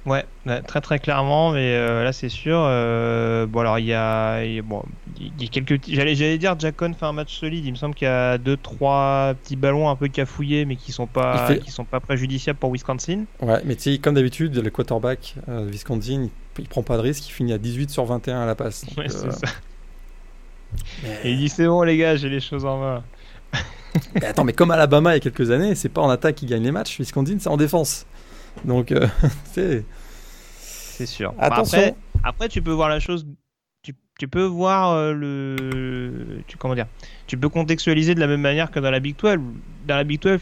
Ouais, très très clairement, mais euh, là c'est sûr. Euh, bon alors il y a, bon, il y a quelques, j'allais j'allais dire Jackon fait un match solide. Il me semble qu'il y a deux trois petits ballons un peu cafouillés, mais qui sont pas, qui sont pas préjudiciables pour Wisconsin. Ouais, mais tu sais comme d'habitude le quarterback euh, Wisconsin, il, prend pas de risque, il finit à 18 sur 21 à la passe. ouais, c'est ça. Et il dit c'est bon les gars, j'ai les choses en main. mais attends, mais comme Alabama il y a quelques années, c'est pas en attaque qui gagne les matchs. Wisconsin, c'est en défense. Donc, euh, c'est. C'est sûr. après, après, tu peux voir la chose. Tu, tu peux voir euh, le. Tu, comment dire Tu peux contextualiser de la même manière que dans la Big 12. Dans la Big 12,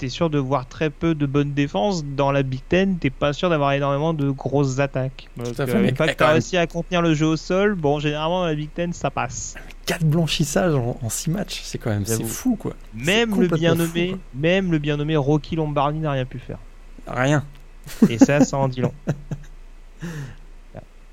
t'es sûr de voir très peu de bonnes défenses. Dans la Big Ten, t'es pas sûr d'avoir énormément de grosses attaques. Donc, Tout à fait, euh, une fois que t'as réussi à contenir le jeu au sol, bon, généralement dans la Big Ten, ça passe. 4 blanchissages en 6 matchs, c'est quand même c'est fou quoi. Même le bien nommé, même le bien nommé Rocky Lombardi n'a rien pu faire. Rien. Et ça, ça en dit long.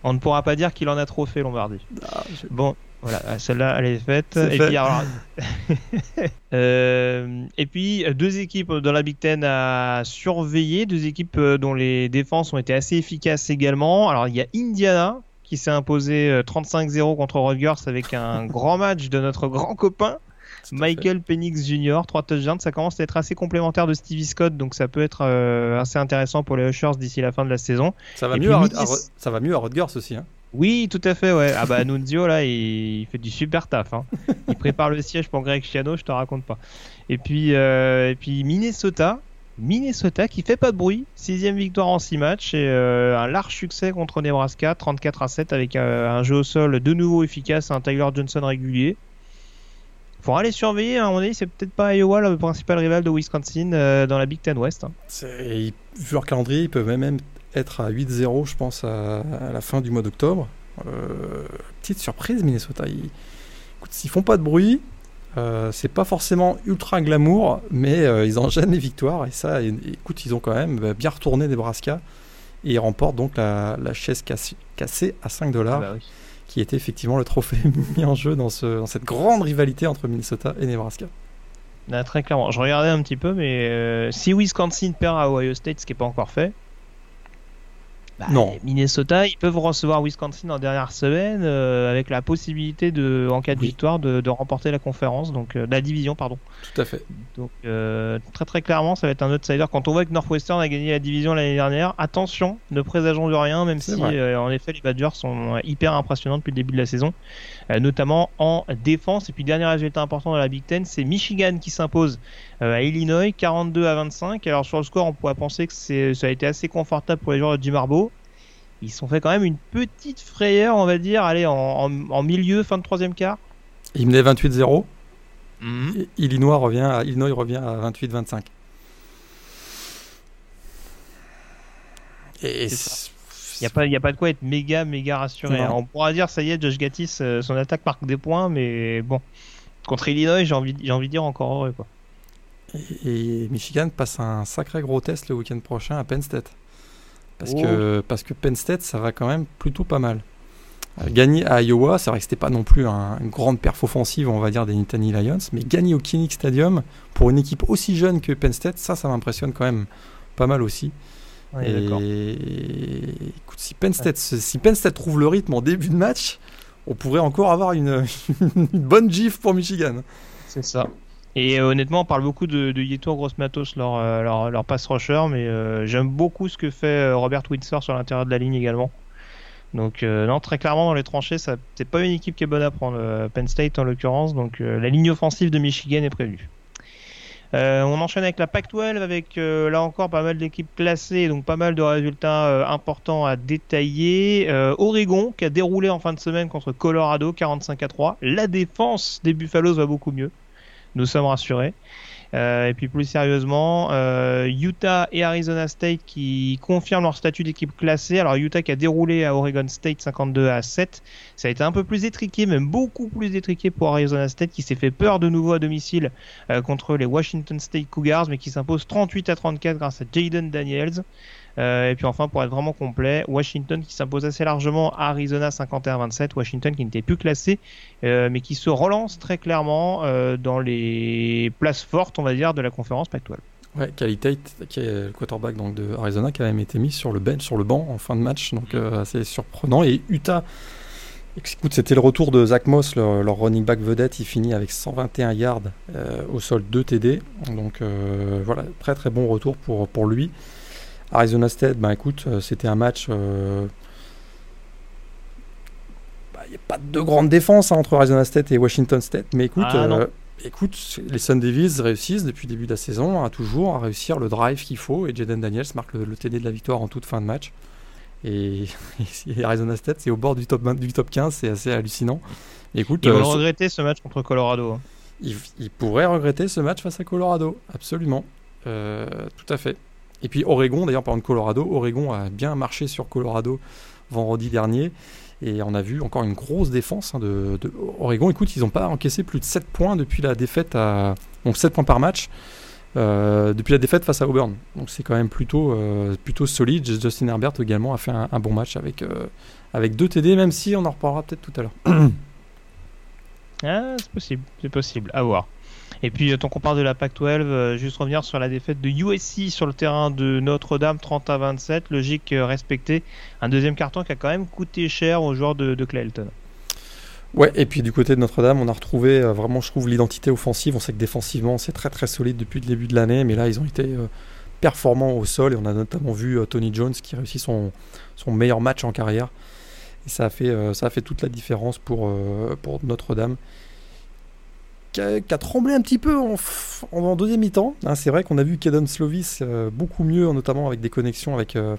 On ne pourra pas dire qu'il en a trop fait Lombardi. Ah, bon, voilà, celle-là, elle est faite. et, Puis, euh, et puis, deux équipes dans la Big Ten à surveiller, deux équipes euh, dont les défenses ont été assez efficaces également. Alors, il y a Indiana qui s'est imposé 35-0 euh, contre Rutgers avec un grand match de notre grand copain Michael Penix Jr., 3 touchdowns. Ça commence à être assez complémentaire de Stevie Scott, donc ça peut être euh, assez intéressant pour les Ushers d'ici la fin de la saison. Ça va, mieux, à, ça va mieux à Rutgers aussi. Hein. Oui, tout à fait, ouais. Ah bah Nunzio, là, il, fait du super taf. Hein. Il prépare le siège pour Greg Chiano, je te raconte pas. Et puis, euh, et puis Minnesota, Minnesota qui fait pas de bruit, sixième victoire en 6 matchs et euh, un large succès contre Nebraska, 34 à 7 avec un jeu au sol de nouveau efficace, un Tyler Johnson régulier pour aller surveiller, à mon avis, c'est peut-être pas Iowa le principal rival de Wisconsin euh, dans la Big Ten Ouest. Hein. Vu leur calendrier, ils peuvent même être à 8-0, je pense, à, la fin du mois d'octobre. Euh, petite surprise, Minnesota. Ils, écoute, s'ils font pas de bruit, euh, c'est pas forcément ultra glamour, mais ils enchaînent les victoires. Et ça, écoute, ils ont quand même bien retourné Nebraska. Et ils remportent donc la, chaise cassée, à 5 dollars. Ah bah qui était effectivement le trophée mis en jeu dans, ce, dans cette grande rivalité entre Minnesota et Nebraska. Très clairement, je regardais un petit peu, mais euh, si Wisconsin perd à Ohio State, ce qui n'est pas encore fait, bah, non. Minnesota, ils peuvent recevoir Wisconsin en dernière semaine euh, avec la possibilité de, en cas de victoire, de, remporter la conférence, donc euh, la division, pardon. Tout à fait. Donc euh, très très clairement, ça va être un outsider. Quand on voit que Northwestern a gagné la division l'année dernière, attention, ne présageons de rien, même si en effet les Badgers sont hyper impressionnants depuis le début de la saison, notamment en défense. Et puis dernier résultat important dans la Big Ten, c'est Michigan qui s'impose à Illinois, 42 à 25. Alors sur le score, on pourrait penser que ça a été assez confortable pour les joueurs de Jim Harbaugh ils sont fait quand même une petite frayeur, on va dire, allez, en, milieu, fin de troisième quart. Il menait 28-0. Mhm. Illinois revient à, Illinois revient à 28-25. Et il n'y a, pas, a pas de quoi être méga, méga rassuré. On pourra dire, ça y est, Josh Gattis, euh, son attaque marque des points, mais bon, contre Illinois, j'ai envie, j'ai envie de dire encore heureux. Quoi. Et, et, Michigan passe un sacré gros test le week-end prochain à Penn State. parce, que, parce que Penn State, ça va quand même plutôt pas mal. gagner à Iowa, c'est vrai que c'était pas non plus un, une grande perf offensive, on va dire, des Nittany Lions, mais gagner au Kinnick Stadium pour une équipe aussi jeune que Penn State, ça, ça m'impressionne quand même pas mal aussi. et écoute, si Penn, State, si Penn State trouve le rythme en début de match, on pourrait encore avoir une, une bonne gif pour Michigan. C'est ça. Et euh, honnêtement, on parle beaucoup de, de Yetur Gross Matos, leur, euh, leur, pass rusher, mais euh, j'aime beaucoup ce que fait Robert Windsor sur l'intérieur de la ligne également. Donc non, très clairement dans les tranchées, c'est pas une équipe qui est bonne à prendre, Penn State en l'occurrence. Donc la ligne offensive de Michigan est prévue. On enchaîne avec la Pac-12 avec là encore pas mal d'équipes classées, donc pas mal de résultats importants à détailler. Oregon qui a déroulé en fin de semaine contre Colorado 45 à 3. La défense des Buffaloes va beaucoup mieux. Nous sommes rassurés. Euh, et puis plus sérieusement, euh, Utah et Arizona State qui confirment leur statut d'équipe classée. Alors Utah qui a déroulé à Oregon State 52 à 7. Ça a été un peu plus étriqué, même beaucoup plus étriqué pour Arizona State qui s'est fait peur de nouveau à domicile euh, contre les Washington State Cougars, mais qui s'impose 38 à 34 grâce à Jaden Daniels. Euh, et puis enfin, pour être vraiment complet, Washington qui s'impose assez largement à Arizona 51-27. Washington qui n'était plus classé, euh, mais qui se relance très clairement euh, dans les places fortes, on va dire, de la conférence Pac-12. Ouais, Cali Tate, qui est le quarterback donc, de Arizona, qui a même été mis sur le bench, sur le banc en fin de match, donc assez surprenant. Et Utah, écoute, c'était le retour de Zach Moss, leur, running back vedette. Il finit avec 121 yards au sol, 2 TD. Donc voilà, très très bon retour pour, pour lui. Arizona State, ben écoute, euh, c'était un match. Euh, bah, il n'y a pas de grande défense hein, entre Arizona State et Washington State, mais écoute, ah, euh, écoute les Sun Devils réussissent depuis le début de la saison à toujours à réussir le drive qu'il faut et Jaden Daniels marque le, TD de la victoire en toute fin de match. Et, Arizona State, c'est au bord du top, du top 15, c'est assez hallucinant. Écoute, Ils vont regretter ce match contre Colorado. Hein. Ils, pourraient regretter ce match face à Colorado, absolument. tout à fait. Et puis Oregon, d'ailleurs, par de Colorado, Oregon a bien marché sur Colorado vendredi dernier. Et on a vu encore une grosse défense hein, de, Oregon. Écoute, ils n'ont pas encaissé plus de 7 points depuis la défaite à. Donc 7 points par match. Euh, depuis la défaite face à Auburn. Donc c'est quand même plutôt, euh, plutôt solide. Justin Herbert également a fait un, bon match avec, euh, avec TD, même si on en reparlera peut-être tout à l'heure. ah, c'est possible, c'est possible, à voir. Et puis, tant qu'on parle de la PAC-12, euh, juste revenir sur la défaite de USC sur le terrain de Notre-Dame, 30 à 27, logique euh, respectée. Un deuxième carton qui a quand même coûté cher aux joueurs de, Clayton. Ouais, et puis du côté de Notre-Dame, on a retrouvé euh, vraiment, je trouve, l'identité offensive. On sait que défensivement, c'est très très solide depuis le début de l'année, mais là, ils ont été performants au sol et on a notamment vu Tony Jones qui réussit son, son meilleur match en carrière. Et ça a fait, ça a fait toute la différence pour, pour Notre-Dame qui a, tremblé un petit peu en, deuxième mi-temps. Hein, c'est vrai qu'on a vu Kaden Slovis euh, beaucoup mieux, notamment avec des connexions avec euh,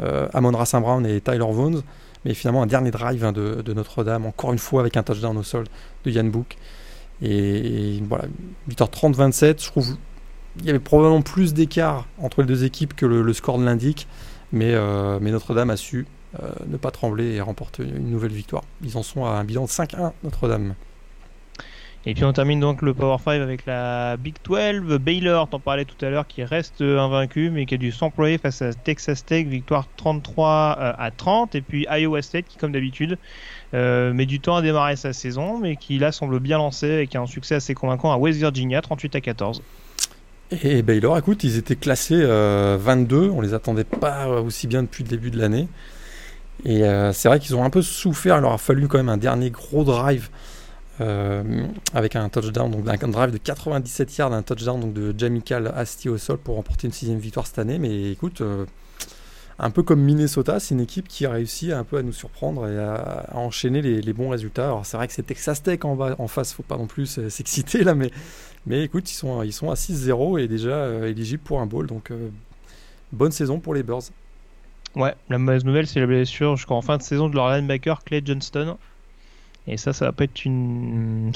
euh, Amon Rassin Brown et Tyler Vaughn. Mais finalement, un dernier drive hein, de, Notre-Dame, encore une fois avec un touchdown au sol de Yann Book. Et, voilà, 8h30-27, je trouve il y avait probablement plus d'écart entre les deux équipes que le, score ne l'indique. Mais, mais Notre-Dame a su ne pas trembler et remporter une nouvelle victoire. Ils en sont à un bilan de 5-1, Notre-Dame. Et puis on termine donc le Power 5 avec la Big 12. Baylor, t'en parlais tout à l'heure, qui reste invaincu mais qui a dû s'employer face à Texas Tech, victoire 33 euh, à 30. Et puis Iowa State qui, comme d'habitude, euh, met du temps à démarrer sa saison, mais qui là semble bien lancé et qui a un succès assez convaincant à West Virginia, 38 à 14. Et Baylor, écoute, ils étaient classés 22, euh, on les attendait pas aussi bien depuis le début de l'année. Et c'est vrai qu'ils ont un peu souffert, il leur a fallu quand même un dernier gros drive euh, avec un touchdown, donc un drive de 97 yards, un touchdown donc de Jamical Asti au sol pour remporter une sixième victoire cette année. Mais écoute, euh, un peu comme Minnesota, c'est une équipe qui a réussi un peu à nous surprendre et à, enchaîner les, bons résultats. Alors c'est vrai que c'est Texas Tech en, en face, faut pas non plus s'exciter là, mais, écoute, ils sont, à 6-0 et déjà euh, éligibles pour un bowl, donc bonne saison pour les Birds. Ouais, la mauvaise nouvelle, c'est la blessure jusqu'en fin de saison de leur linebacker Clay Johnston. Et ça, ça va pas être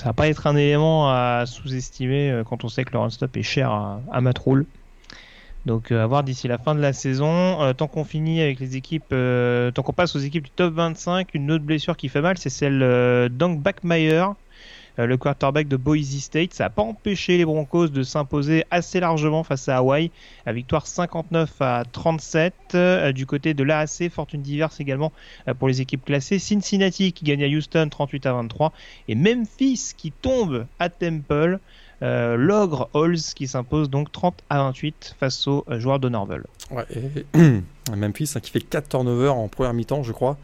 va pas être un élément à sous-estimer euh, quand on sait que le run-stop est cher à, Matroul. Donc euh, à voir d'ici la fin de la saison. Euh, tant qu'on finit avec les équipes, tant qu'on passe aux équipes du top 25, une autre blessure qui fait mal, c'est celle d'Ank Backmeyer, le quarterback de Boise State. Ça n'a pas empêché les Broncos de s'imposer assez largement face à Hawaï, à victoire 59 à 37. du côté de l'AAC, fortune diverse également pour les équipes classées. Cincinnati qui gagne à Houston 38 à 23 et Memphis qui tombe à Temple. Euh, l'ogre Halls qui s'impose donc 30 à 28 face aux euh, joueurs de Norvel. Ouais, Memphis hein, qui fait 4 turnovers en première mi-temps, je crois.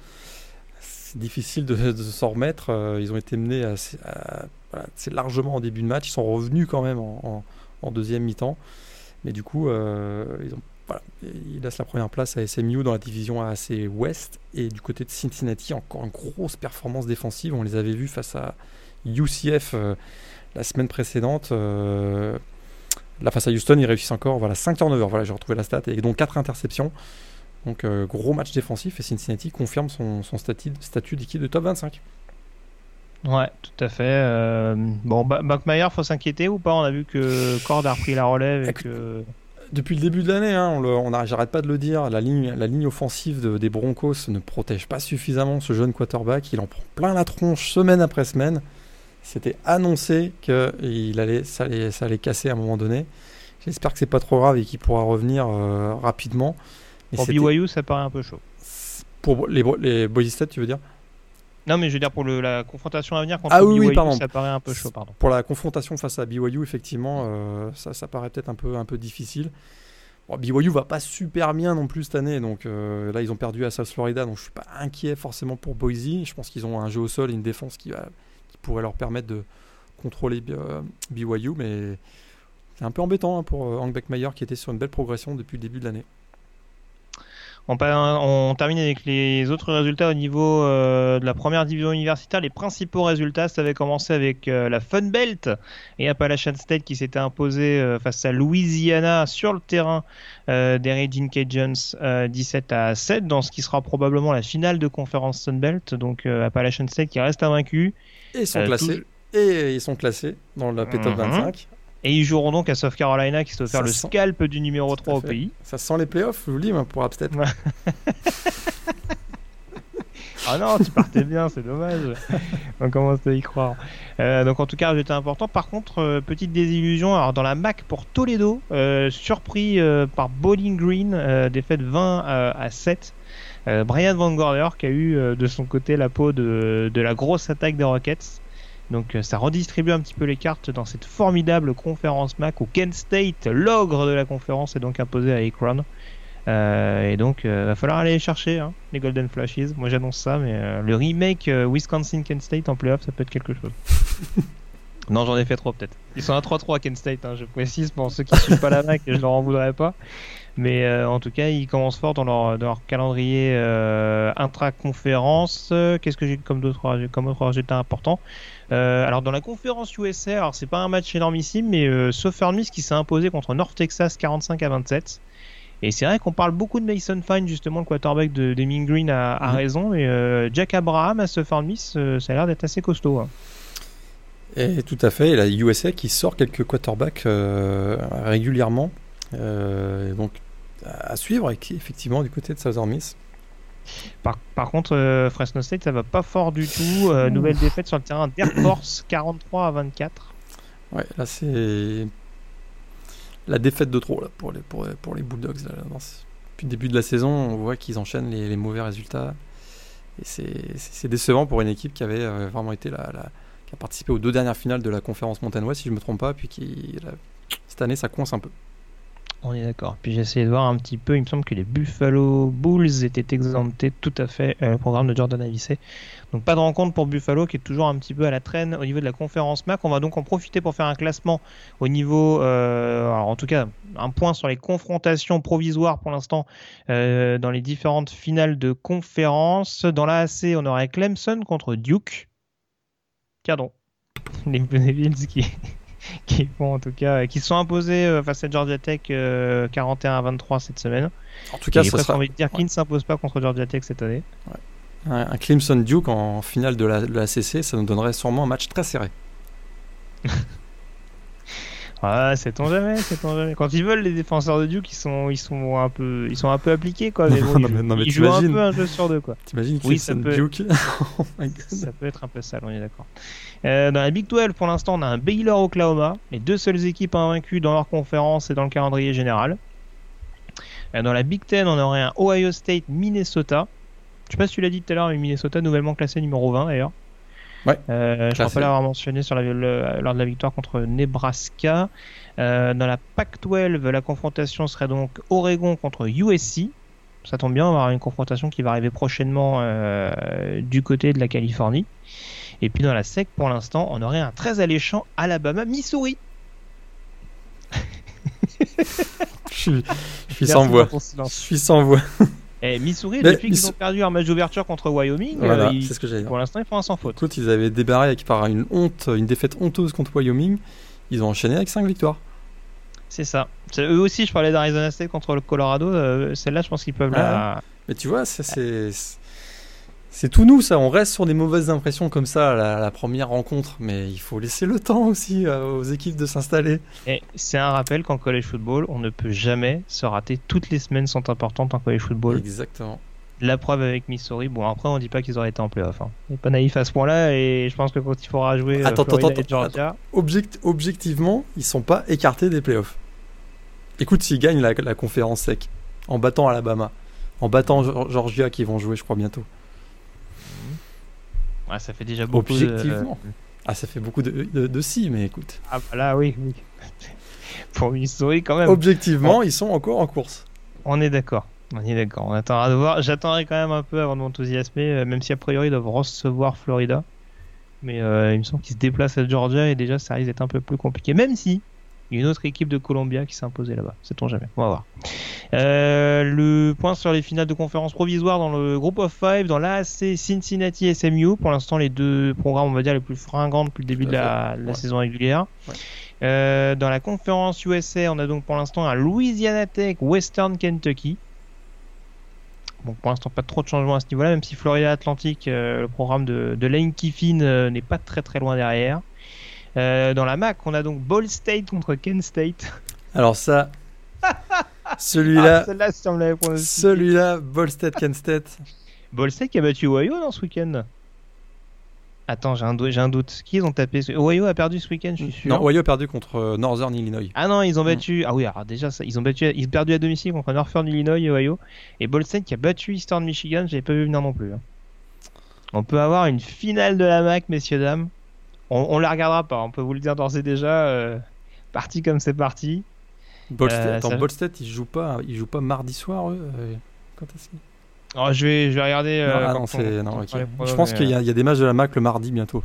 C'est difficile de, s'en remettre. Euh, ils ont été menés assez, largement en début de match. Ils sont revenus quand même en, deuxième mi-temps. Mais du coup, ils, ont, laissent la première place à SMU dans la division AAC Ouest. Et du côté de Cincinnati, encore une grosse performance défensive. On les avait vus face à UCF la semaine précédente, euh, la face à Houston, ils réussissent encore voilà, 5 turnovers. Voilà, j'ai retrouvé la stat. Et donc 4 interceptions. Donc euh, gros match défensif. Et Cincinnati confirme son, statut, statut d'équipe de top 25. Ouais, tout à fait. Euh, bon, il faut s'inquiéter ou pas? On a vu que Cord a repris la relève et que... Depuis le début de l'année, hein, on, j'arrête pas de le dire, la ligne, la ligne offensive des Broncos ne protège pas suffisamment ce jeune quarterback. Il en prend plein la tronche semaine après semaine. C'était annoncé que il allait, ça, allait, ça allait casser à un moment donné. J'espère que c'est pas trop grave et qu'il pourra revenir euh, rapidement. Pour BYU, ça paraît un peu chaud. Pour les, les Boise State, tu veux dire? Non, mais je veux dire pour le, la confrontation à venir contre ah, BYU, ça paraît un peu chaud. Pardon. Pour la confrontation face à BYU, effectivement, euh, ça, ça paraît peut-être un peu, un peu difficile. Bon, BYU va pas super bien non plus cette année, donc euh, là ils ont perdu à South Florida, donc je suis pas inquiet forcément pour Boise. Je pense qu'ils ont un jeu au sol et une défense qui va pourrait leur permettre de contrôler euh, BYU, mais c'est un peu embêtant hein, pour Hank Beckmeyer qui était sur une belle progression depuis le début de l'année. On, termine avec les autres résultats au niveau euh, de la première division universitaire. Les principaux résultats, ça avait commencé avec la Fun Belt et Appalachian State qui s'était imposé face à Louisiana sur le terrain des Raging Cajuns 17 à 7 dans ce qui sera probablement la finale de conférence Sun Belt. Donc Appalachian State qui reste invaincu et ils sont, euh, classés, et ils sont classés dans la P-Top 25. Et ils joueront donc à South Carolina qui se faire le scalp du numéro 3 au pays. Ça sent les playoffs, je vous le dis, pour Upstate. ah non, tu partais bien, c'est dommage. On commence à y croire. Euh, donc en tout cas, résultat important. Par contre, euh, petite désillusion. Alors dans la MAC pour Toledo, surpris par Bowling Green, défaite 20 à 7. Euh, Brian Van Gorder qui a eu euh, de son côté la peau de, la grosse attaque des Rockets. Donc euh, ça redistribue un petit peu les cartes dans cette formidable conférence MAC où Kent State, l'ogre de la conférence, est donc imposé à Akron. et donc il va falloir aller chercher hein, les Golden Flashes. Moi j'annonce ça, mais le remake Wisconsin-Kent State en playoff, ça peut être quelque chose. non, j'en ai fait trop peut-être. Ils sont à 3-3 Kent State, hein, je précise pour ceux qui ne suivent pas la MAC, je leur en voudrais pas. Mais euh, en tout cas, ils commencent fort dans leur, calendrier euh, intra-conférence. Qu'est-ce que j'ai comme d'autres comme autre résultat important euh, Alors dans la conférence USA, alors c'est pas un match énormissime, mais euh, Southern Miss qui s'est imposé contre North Texas 45 à 27. Et c'est vrai qu'on parle beaucoup de Mason Fine, justement, le quarterback de, de Green a, a mhm. raison. Mais euh, Jack Abraham à Southern Miss, ça a l'air d'être assez costaud. Hein. Et tout à fait, et la USA qui sort quelques quarterbacks régulièrement. Euh, donc à suivre, effectivement, du côté de Southern Miss. Par, par, contre, euh, Fresno State, ça va pas fort du tout. Euh, nouvelle défaite sur le terrain d'Air Force, 43 à 24. Ouais, là c'est la défaite de trop là, pour, les, pour, pour les Bulldogs. Là, depuis le début de la saison, on voit qu'ils enchaînent les, mauvais résultats. Et c'est décevant pour une équipe qui avait vraiment été la, la, qui a participé aux deux dernières finales de la conférence Mountain West, si je me trompe pas, puis qui cette année ça coince un peu. On est d'accord. Puis j'ai essayé de voir un petit peu. Il me semble que les Buffalo Bulls étaient exemptés tout à fait euh, le programme de Jordan Avicet. Donc pas de rencontre pour Buffalo qui est toujours un petit peu à la traîne au niveau de la conférence MAC. On va donc en profiter pour faire un classement au niveau, euh, alors en tout cas un point sur les confrontations provisoires pour l'instant euh, dans les différentes finales de conférence. Dans la AC, on aurait Clemson contre Duke. Pardon. Les Bills qui qui font en tout cas, qui sont imposés euh, face à Georgia Tech 41 euh, à 23 cette semaine. En tout cas, ça sera... envie de dire qui ne s'impose pas contre Georgia Tech cette année. Un, Clemson Duke en finale de la, de la CC, ça nous donnerait sûrement un match très serré. Ah, c'est ton jamais, c'est ton jamais. Quand ils veulent, les défenseurs de Duke, ils sont, ils sont un peu, ils sont un peu appliqués, quoi. Mais bon, Non, ils, mais- non, mais ils jouent un peu un jeu sur deux, quoi. T'imagines Oui, ça peut- Duke Oh. Ça peut être un peu sale, on est d'accord. Euh, dans la Big 12, pour l'instant, on a un Baylor Oklahoma, les deux seules équipes invaincues dans leur conférence et dans le calendrier général. Euh, dans la Big 10, on aurait un Ohio State Minnesota. Je sais pas si tu l'as dit tout à l'heure, mais Minnesota nouvellement classé numéro 20 d'ailleurs. Ouais. Euh, je Classé. pas l'avoir mentionné sur la, le- lors de la victoire contre Nebraska. Euh, dans la Pac-12, la confrontation serait donc Oregon contre USC. Ça tombe bien, on va avoir une confrontation qui va arriver prochainement euh, du côté de la Californie. Et puis dans la SEC, pour l'instant, on aurait un très alléchant Alabama-Missouri. Je suis, je suis Merci sans voix. Je suis sans voix. Et Missouri, Mais depuis qu'ils ont perdu un match d'ouverture contre Wyoming, Voilà, euh, ils- ce que pour l'instant, ils font un sans faute. Écoute, ils avaient débarré avec par une honte, une défaite honteuse contre Wyoming. Ils ont enchaîné avec 5 victoires. C'est ça. C'est- Eux aussi, je parlais d'Arizona State contre le Colorado. euh, Celle-là, je pense qu'ils peuvent la. Mais tu vois, ça, c'est c'est tout nous ça. On reste sur des mauvaises impressions comme ça à la, à la première rencontre, mais il faut laisser le temps aussi euh, aux équipes de s'installer. Et c'est un rappel qu'en college football, on ne peut jamais se rater. Toutes les semaines sont importantes en college football. Exactement. La preuve avec Missouri. Bon, après, on dit pas qu'ils auraient été en playoff. Hein. On n'est pas naïf à ce point-là. Et je pense que quand il faudra jouer euh, Attends, Florida attends, et Georgia, Object- objectivement, ils sont pas écartés des playoffs. Écoute, s'ils gagnent la, la conférence sec en battant Alabama, en battant Geor- Georgia qui vont jouer, je crois bientôt. Ouais, ça fait déjà beaucoup. de- Objectivement. Ah, ça fait beaucoup de, de, de si, mais écoute. Ah, bah là, oui, oui. Pour Missouri, quand même. Objectivement, ils sont encore en course. On est d'accord. On est d'accord. On attendra de voir. J'attendrai quand même un peu avant de m'enthousiasmer, euh, même si a priori ils doivent recevoir Florida. Mais euh, il me semble qu'ils se déplacent à Georgia et déjà ça risque d'être un peu plus compliqué. Même si il y a une autre équipe de Columbia qui s'est imposée là-bas. Sait-on jamais. On va voir. Euh, le point sur les finales de conférence provisoire dans le groupe of five, dans l'AAC Cincinnati SMU. Pour l'instant, les deux programmes, on va dire, les plus fringants depuis le début de la, de la Ouais. saison régulière. Ouais. Euh, dans la conférence USA, on a donc pour l'instant un Louisiana Tech Western Kentucky. Bon, pour l'instant, pas trop de changements à ce niveau-là, même si Florida Atlantic, euh, le programme de, de Lane Kiffin, euh, n'est pas très très loin derrière. Euh, dans la MAC, on a donc Ball State contre Kent State. Alors ça, celui-là, Ah, celui-là, Ball State, Kent State. Ball State qui a battu Ohio dans ce week-end? Attends, j'ai un, dou- j'ai un doute. Qui ils ont tapé? Ohio a perdu ce week-end, je suis sûr. Non, Ohio a perdu contre euh, Northern Illinois. Ah non, ils ont battu. Ah oui, alors déjà, ça, ils ont battu, ils ont perdu à domicile contre Northern Illinois et Ohio. Et Ball State qui a battu Eastern Michigan, j'avais pas vu venir non plus. hein. On peut avoir une finale de la MAC, messieurs dames. On, on la regardera pas, on peut vous le dire d'ores et déjà. euh, parti comme c'est parti. Ball Euh, ça- ils jouent pas, ils jouent pas mardi soir, eux euh, Quand est-ce Oh, je vais, je vais regarder. Non, euh, ah non, on- quand non, Je pense qu'il y, a- il y a des matchs de la MAC le mardi bientôt.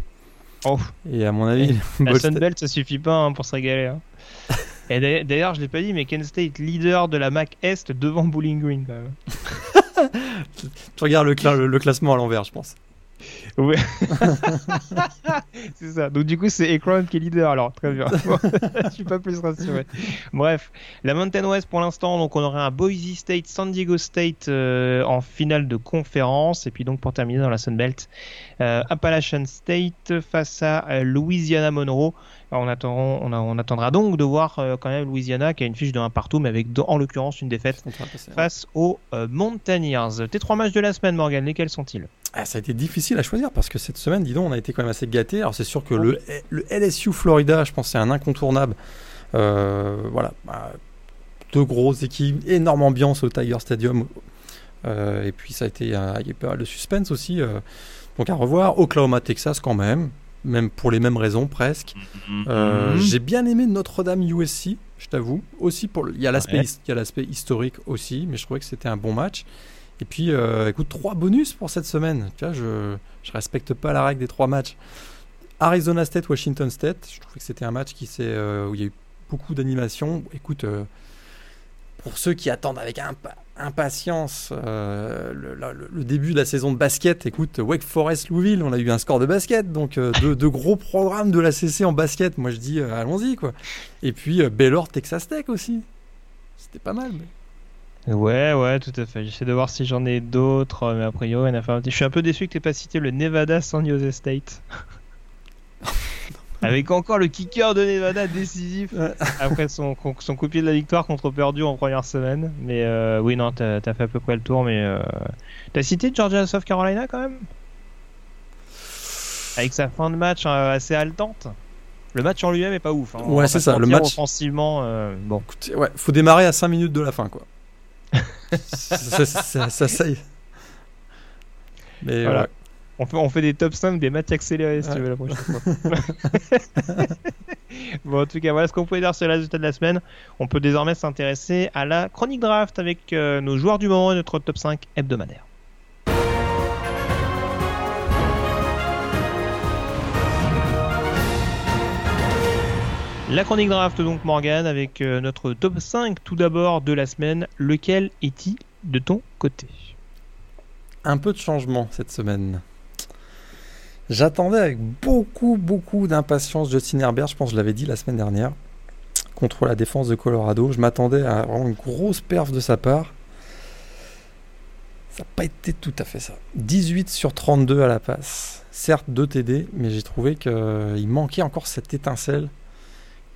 Oh. Et à mon avis, La Sunbelt, ça suffit pas hein, pour se régaler. hein. Et d'ailleurs- je l'ai pas dit, mais Kent State leader de la MAC Est devant Bowling Green quand même. tu regardes le, cla- le- le classement à l'envers, je pense. Ouais. c'est ça. Donc du coup, c'est Akron qui est leader. Alors très bien. Je suis pas plus rassuré. Bref, la Mountain West pour l'instant, donc on aurait un Boise State, San Diego State euh, en finale de conférence, et puis donc pour terminer dans la Sun Belt, euh, Appalachian State face à euh, Louisiana Monroe. Alors, on, attend, on, a- on attendra donc de voir euh, quand même Louisiana qui a une fiche de 1 partout, mais avec en l'occurrence une défaite face aux Mountaineers. Tes trois matchs de la semaine, Morgan, lesquels sont-ils? Ah, ça a été difficile à choisir parce que cette semaine, dis donc, on a été quand même assez gâtés. Alors c'est sûr que le, le LSU Florida, je pense, c'est un incontournable. Euh, voilà, Bah, deux grosses équipes, énorme ambiance au Tiger Stadium. Euh, et puis ça a été, il y a eu pas mal de suspense aussi. euh, donc à revoir. Oklahoma, Texas quand même, même pour les mêmes raisons presque. Euh, Mhm. J'ai bien aimé Notre-Dame USC, je t'avoue. Aussi pour, le- il y a l'aspect, Ouais. his- il y a l'aspect historique aussi, mais je trouvais que c'était un bon match. Et puis, euh, écoute, trois bonus pour cette semaine. Tu vois, je, je respecte pas la règle des trois matchs. Arizona State, Washington State. Je trouvais que c'était un match qui euh, où il y a eu beaucoup d'animation. Écoute, euh, pour ceux qui attendent avec impa- impatience euh, le, début de la saison de basket, écoute, Wake Forest Louisville, on a eu un score de basket, donc deux, deux gros programmes de la CC en basket. Moi, je dis, allons-y, quoi. Et puis Baylor, Texas Tech aussi. C'était pas mal. mais- Ouais, ouais, tout à fait. J'essaie de voir si j'en ai d'autres, euh, mais a priori, Je suis un peu déçu que tu pas cité le Nevada San Jose State. Avec encore le kicker de Nevada décisif après son, son coup de de la victoire contre Purdue en première semaine. Mais euh, oui, non, t'as as fait à peu près le tour. Mais euh... t'as cité Georgia South Carolina quand même? Avec sa fin de match euh, assez haletante. Le match en lui-même est pas ouf. Hein. Ouais, c'est ça. Le match offensivement, euh, bon. ouais, faut démarrer à 5 minutes de la fin, quoi. Ça, ça. Mais voilà. On fait, on fait des top 5 des matchs accélérés si tu veux la prochaine fois. bon, en tout cas, voilà ce qu'on pouvait dire sur les résultats de la semaine. On peut désormais s'intéresser à la chronique draft avec euh, nos joueurs du moment et notre top 5 hebdomadaire. La chronique draft donc Morgan avec euh, notre top 5 tout d'abord de la semaine. Lequel est-il de ton côté? Un peu de changement cette semaine. J'attendais avec beaucoup, beaucoup d'impatience Justin Herbert, je pense que je l'avais dit la semaine dernière, contre la défense de Colorado. Je m'attendais à vraiment une grosse perf de sa part. Ça n'a pas été tout à fait ça. 18 sur 32 à la passe. Certes, 2 TD, mais j'ai trouvé qu'il manquait encore cette étincelle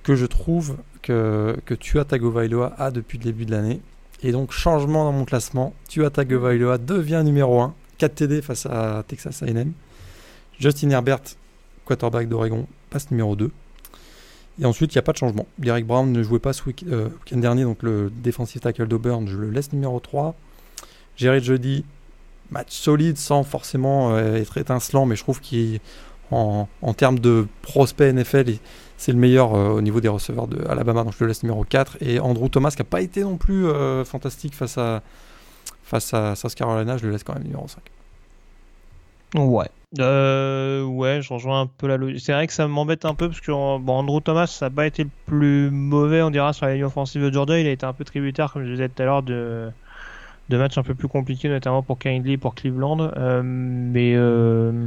que je trouve que, que Tua Tagovailoa a depuis le début de l'année. Et donc, changement dans mon classement. Tua Tagovailoa devient numéro 1. 4 TD face à Texas A&M. Justin Herbert, quarterback d'Oregon, passe numéro 2. Et ensuite, il n'y a pas de changement. Derek Brown ne jouait pas ce euh, week-end dernier, donc le defensive tackle d'Auburn, je le laisse numéro 3. Jerry Jody, match solide sans forcément euh, être étincelant, mais je trouve qu'en en, termes de prospect NFL, c'est le meilleur euh, au niveau des receveurs de Alabama, donc je le laisse numéro 4. Et Andrew Thomas, qui n'a pas été non plus fantastique face à, face à South Carolina, je le laisse quand même numéro 5. Ouais. Euh, ouais, je rejoins un peu la logique. C'est vrai que ça m'embête un peu parce que bon, Andrew Thomas, ça n'a pas été le plus mauvais, on dira, sur la ligne offensive de Georgia. Il a été un peu tributaire, comme je disais tout à l'heure, de, de matchs un peu plus compliqués, notamment pour Kindly et pour Cleveland. Euh, mais euh,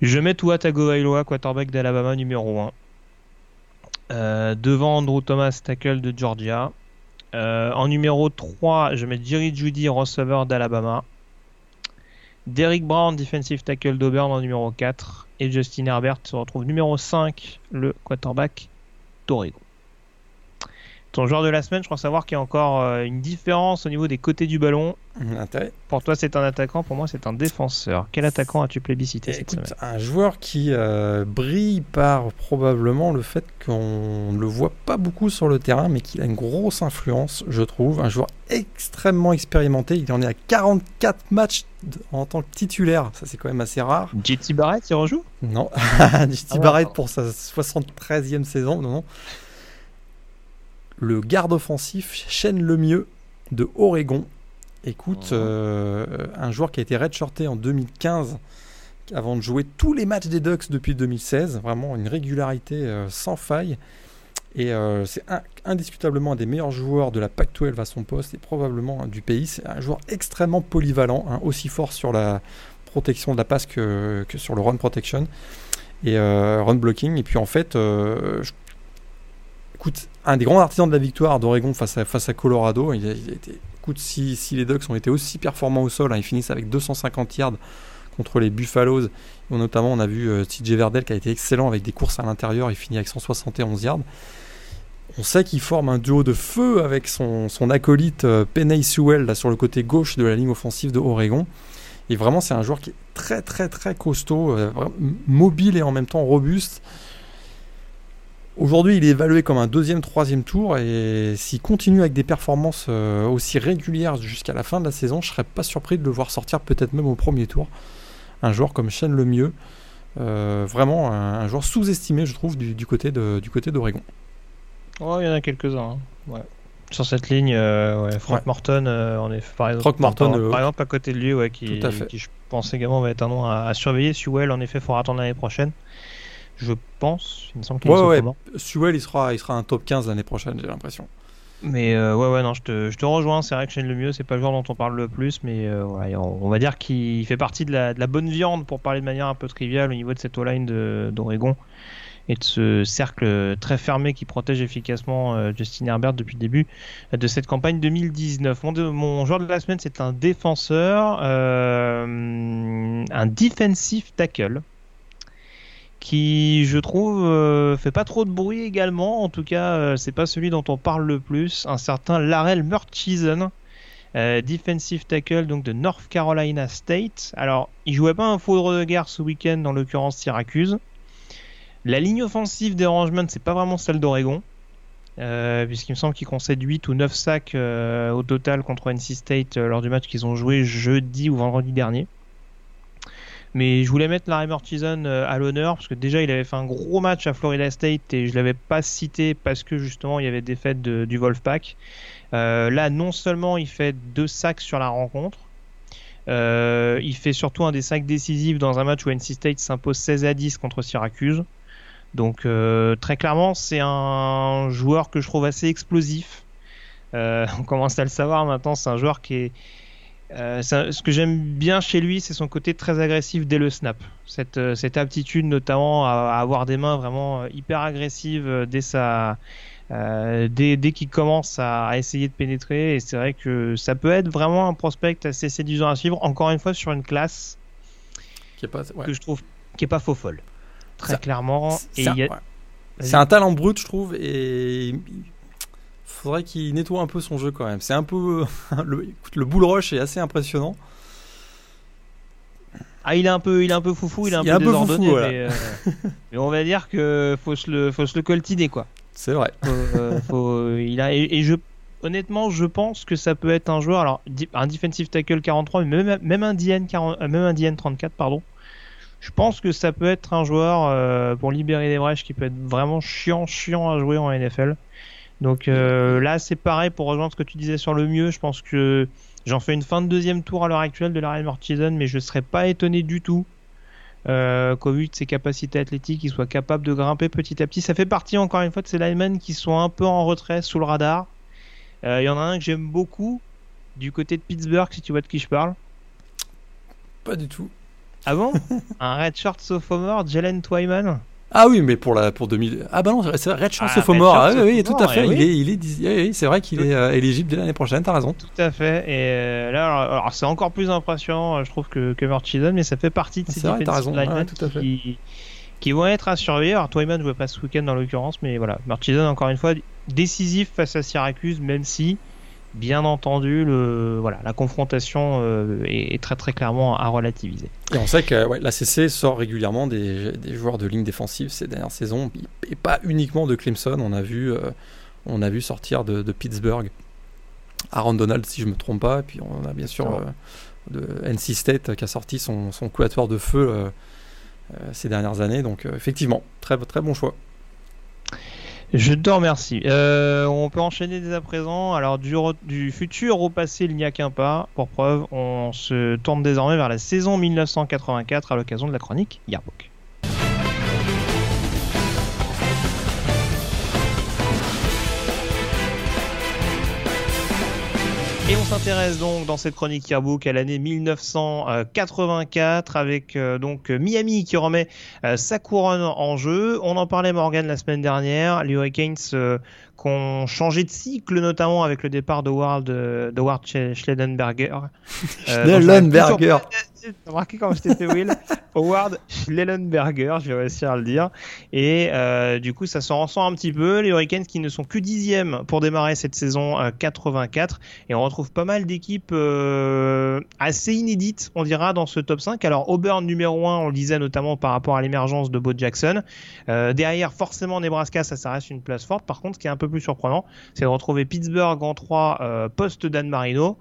je mets Tua Tagovailoa, quarterback d'Alabama numéro 1. Euh, devant Andrew Thomas, tackle de Georgia. en numéro 3, je mets Jerry Judy, receveur d'Alabama. Derrick Brown, defensive tackle d'Auburn en numéro 4. Et Justin Herbert se retrouve numéro 5, le quarterback d'Oregon. Ton joueur de la semaine, je crois savoir qu'il y a encore euh, une différence au niveau des côtés du ballon. Pour toi, c'est un attaquant. Pour moi, c'est un défenseur. Quel attaquant as-tu plébiscité cette semaine Un joueur qui euh, brille par probablement le fait qu'on ne le voit pas beaucoup sur le terrain, mais qu'il a une grosse influence, je trouve. Un joueur extrêmement expérimenté. Il en est à 44 matchs en tant que titulaire. Ça, c'est quand même assez rare. JT Barrett, il rejoue? Non. JT ah Barrett pour sa 73e saison. Non, non le garde offensif Shane Lemieux de Oregon. Écoute, euh, un joueur qui a été redshirté en 2015 avant de jouer tous les matchs des Ducks depuis 2016. Vraiment une régularité euh, sans faille. Et euh, c'est indiscutablement un des meilleurs joueurs de la PAC-12 à son poste et probablement du pays. C'est un joueur extrêmement polyvalent, hein, aussi fort sur la protection de la passe que, sur le run protection et run blocking. Et puis en fait, je écoute, un des grands artisans de la victoire d'Oregon face à, face à Colorado, il, été, écoute, si, les Ducks ont été aussi performants au sol, hein, ils finissent avec 250 yards contre les Buffaloes. notamment, on a vu euh, TJ Verdell qui a été excellent avec des courses à l'intérieur, il finit avec 171 yards. On sait qu'il forme un duo de feu avec son, acolyte euh, Penny Sewell là, sur le côté gauche de la ligne offensive de Oregon. Et vraiment, c'est un joueur qui est très, très, très costaud, euh, mobile et en même temps robuste. Aujourd'hui, il est évalué comme un deuxième, troisième tour, et s'il continue avec des performances euh, aussi régulières jusqu'à la fin de la saison, je serais pas surpris de le voir sortir peut-être même au premier tour. Un joueur comme Shane Lemieux, euh, vraiment un, joueur sous-estimé, je trouve, du, côté de, du côté d'Oregon. Oh, il y en a quelques-uns. Hein. Sur cette ligne, euh, Frank Morton, on est par exemple, Morton, par, exemple à côté de lui, qui, qui, je pense également va être un nom à, à surveiller. Sewell, en effet, il faudra attendre l'année prochaine je pense. Il me semble qu'il ouais, ouais. Sewell, il sera, il sera un top 15 l'année prochaine, j'ai l'impression. Mais euh, ouais, ouais, non, je te, je te rejoins. C'est vrai que Shane mieux c'est pas le joueur dont on parle le plus, mais euh, on, va dire qu'il fait partie de la, de la, bonne viande pour parler de manière un peu triviale au niveau de cette O-line d'Oregon et de ce cercle très fermé qui protège efficacement euh, Justin Herbert depuis le début de cette campagne 2019. Mon, mon joueur de la semaine, c'est un défenseur, un defensive tackle qui, je trouve, fait pas trop de bruit également. En tout cas, c'est pas celui dont on parle le plus. Un certain Larel Murchison, defensive tackle donc de North Carolina State. Alors, il jouait pas un foudre de guerre ce week-end, dans l'occurrence Syracuse. La ligne offensive des Orangemen, c'est pas vraiment celle d'Oregon. Euh, puisqu'il me semble qu'ils concèdent 8 ou 9 sacs euh, au total contre NC State euh, lors du match qu'ils ont joué jeudi ou vendredi dernier. Mais je voulais mettre Larry Mortison à l'honneur parce que déjà il avait fait un gros match à Florida State et je l'avais pas cité parce que justement il y avait des fêtes du Wolfpack. là non seulement il fait deux sacs sur la rencontre, il fait surtout un des sacs décisifs dans un match où NC State s'impose 16 à 10 contre Syracuse. Donc euh, très clairement, c'est un joueur que je trouve assez explosif. Euh, on commence à le savoir maintenant, c'est un joueur qui est... Euh, ce que j'aime bien chez lui, c'est son côté très agressif dès le snap. Cette, cette aptitude notamment à, avoir des mains vraiment hyper agressives dès sa... dès, dès qu'il commence à, essayer de pénétrer, et c'est vrai que ça peut être vraiment un prospect assez séduisant à suivre. Encore une fois, sur une classe qui pas, que je trouve qui est pas faux folle très clairement. C'est un, talent brut, je trouve, et faudrait qu'il nettoie un peu son jeu quand même. C'est un peu. le, le bull rush est assez impressionnant. Ah, il est un peu, il est un peu foufou, il est un peu désordonné, euh, mais, on va dire que faut se le, faut se le coltiner quoi. C'est vrai. Euh, il a, et, je, honnêtement, je pense que ça peut être un joueur, alors un defensive tackle 43, mais même, même un DN 40, même un DN 34, pardon je pense que ça peut être un joueur euh, pour libérer des brèches qui peut être vraiment chiant, chiant à jouer en NFL. Donc euh, là, c'est pareil pour rejoindre ce que tu disais sur le mieux. Je pense que j'en fais une fin de deuxième tour à l'heure actuelle de la Mortison, mais je serais pas étonné du tout euh, qu'au vu de ses capacités athlétiques, il soit capable de grimper petit à petit. Ça fait partie encore une fois de ces linemen qui sont un peu en retrait sous le radar. Il y en a un que j'aime beaucoup du côté de Pittsburgh, si tu vois de qui je parle. Pas du tout. Ah bon Un Redshirt sophomore, Jalen Twyman ah oui, mais pour la pour 2000. Ah bah non, c'est Red ah, sophomore. Ah oui, tout à fait. Eh il est, il est, c'est vrai qu'il est euh, éligible dès l'année prochaine. T'as raison. Tout à fait. Et euh, là, alors, c'est encore plus impressionnant, je trouve que que Murchison, mais ça fait partie de ces vrai, raison. qui, qui vont être à surveiller. Alors Twyman ne jouait pas ce week-end dans l'occurrence, mais voilà, Murchison encore une fois décisif face à Syracuse, même si bien entendu, le, voilà, la confrontation euh, est, très très clairement à relativiser. Et on sait que ouais, la CC sort régulièrement des, joueurs de ligne défensive ces dernières saisons, et pas uniquement de Clemson. On a vu, euh, on a vu sortir de, Pittsburgh Aaron Donald, si je me trompe pas, et puis on a bien sûr euh, de NC State qui a sorti son, son de feu ces dernières années. Donc effectivement, très, très bon choix. Je te remercie. Euh, on peut enchaîner dès à présent. Alors du, futur au passé, il n'y a qu'un pas. Pour preuve, on se tourne désormais vers la saison 1984 à l'occasion de la chronique Yearbook. Et on s'intéresse donc dans cette chronique Yearbook à l'année 1984 avec euh, donc Miami qui remet euh, sa couronne en jeu. On en parlait Morgan la semaine dernière. Les Hurricanes euh, qui ont changé de cycle notamment avec le départ de Ward, de Ward Schledenberger. Schledenberger. T'as remarqué comment je t'ai fait Will Howard Schellenberger, je vais réussir à le dire. Et euh, du coup, ça s'en ressent un petit peu. Les Hurricanes qui ne sont que dixièmes pour démarrer cette saison 84. Euh, et on retrouve pas mal d'équipes euh, assez inédites, on dira, dans ce top 5. Alors, Auburn numéro 1, on le disait notamment par rapport à l'émergence de Bo Jackson. derrière, forcément, Nebraska, ça, ça reste une place forte. Par contre, ce qui est un peu plus surprenant, c'est de retrouver Pittsburgh en 3, post Dan Marino.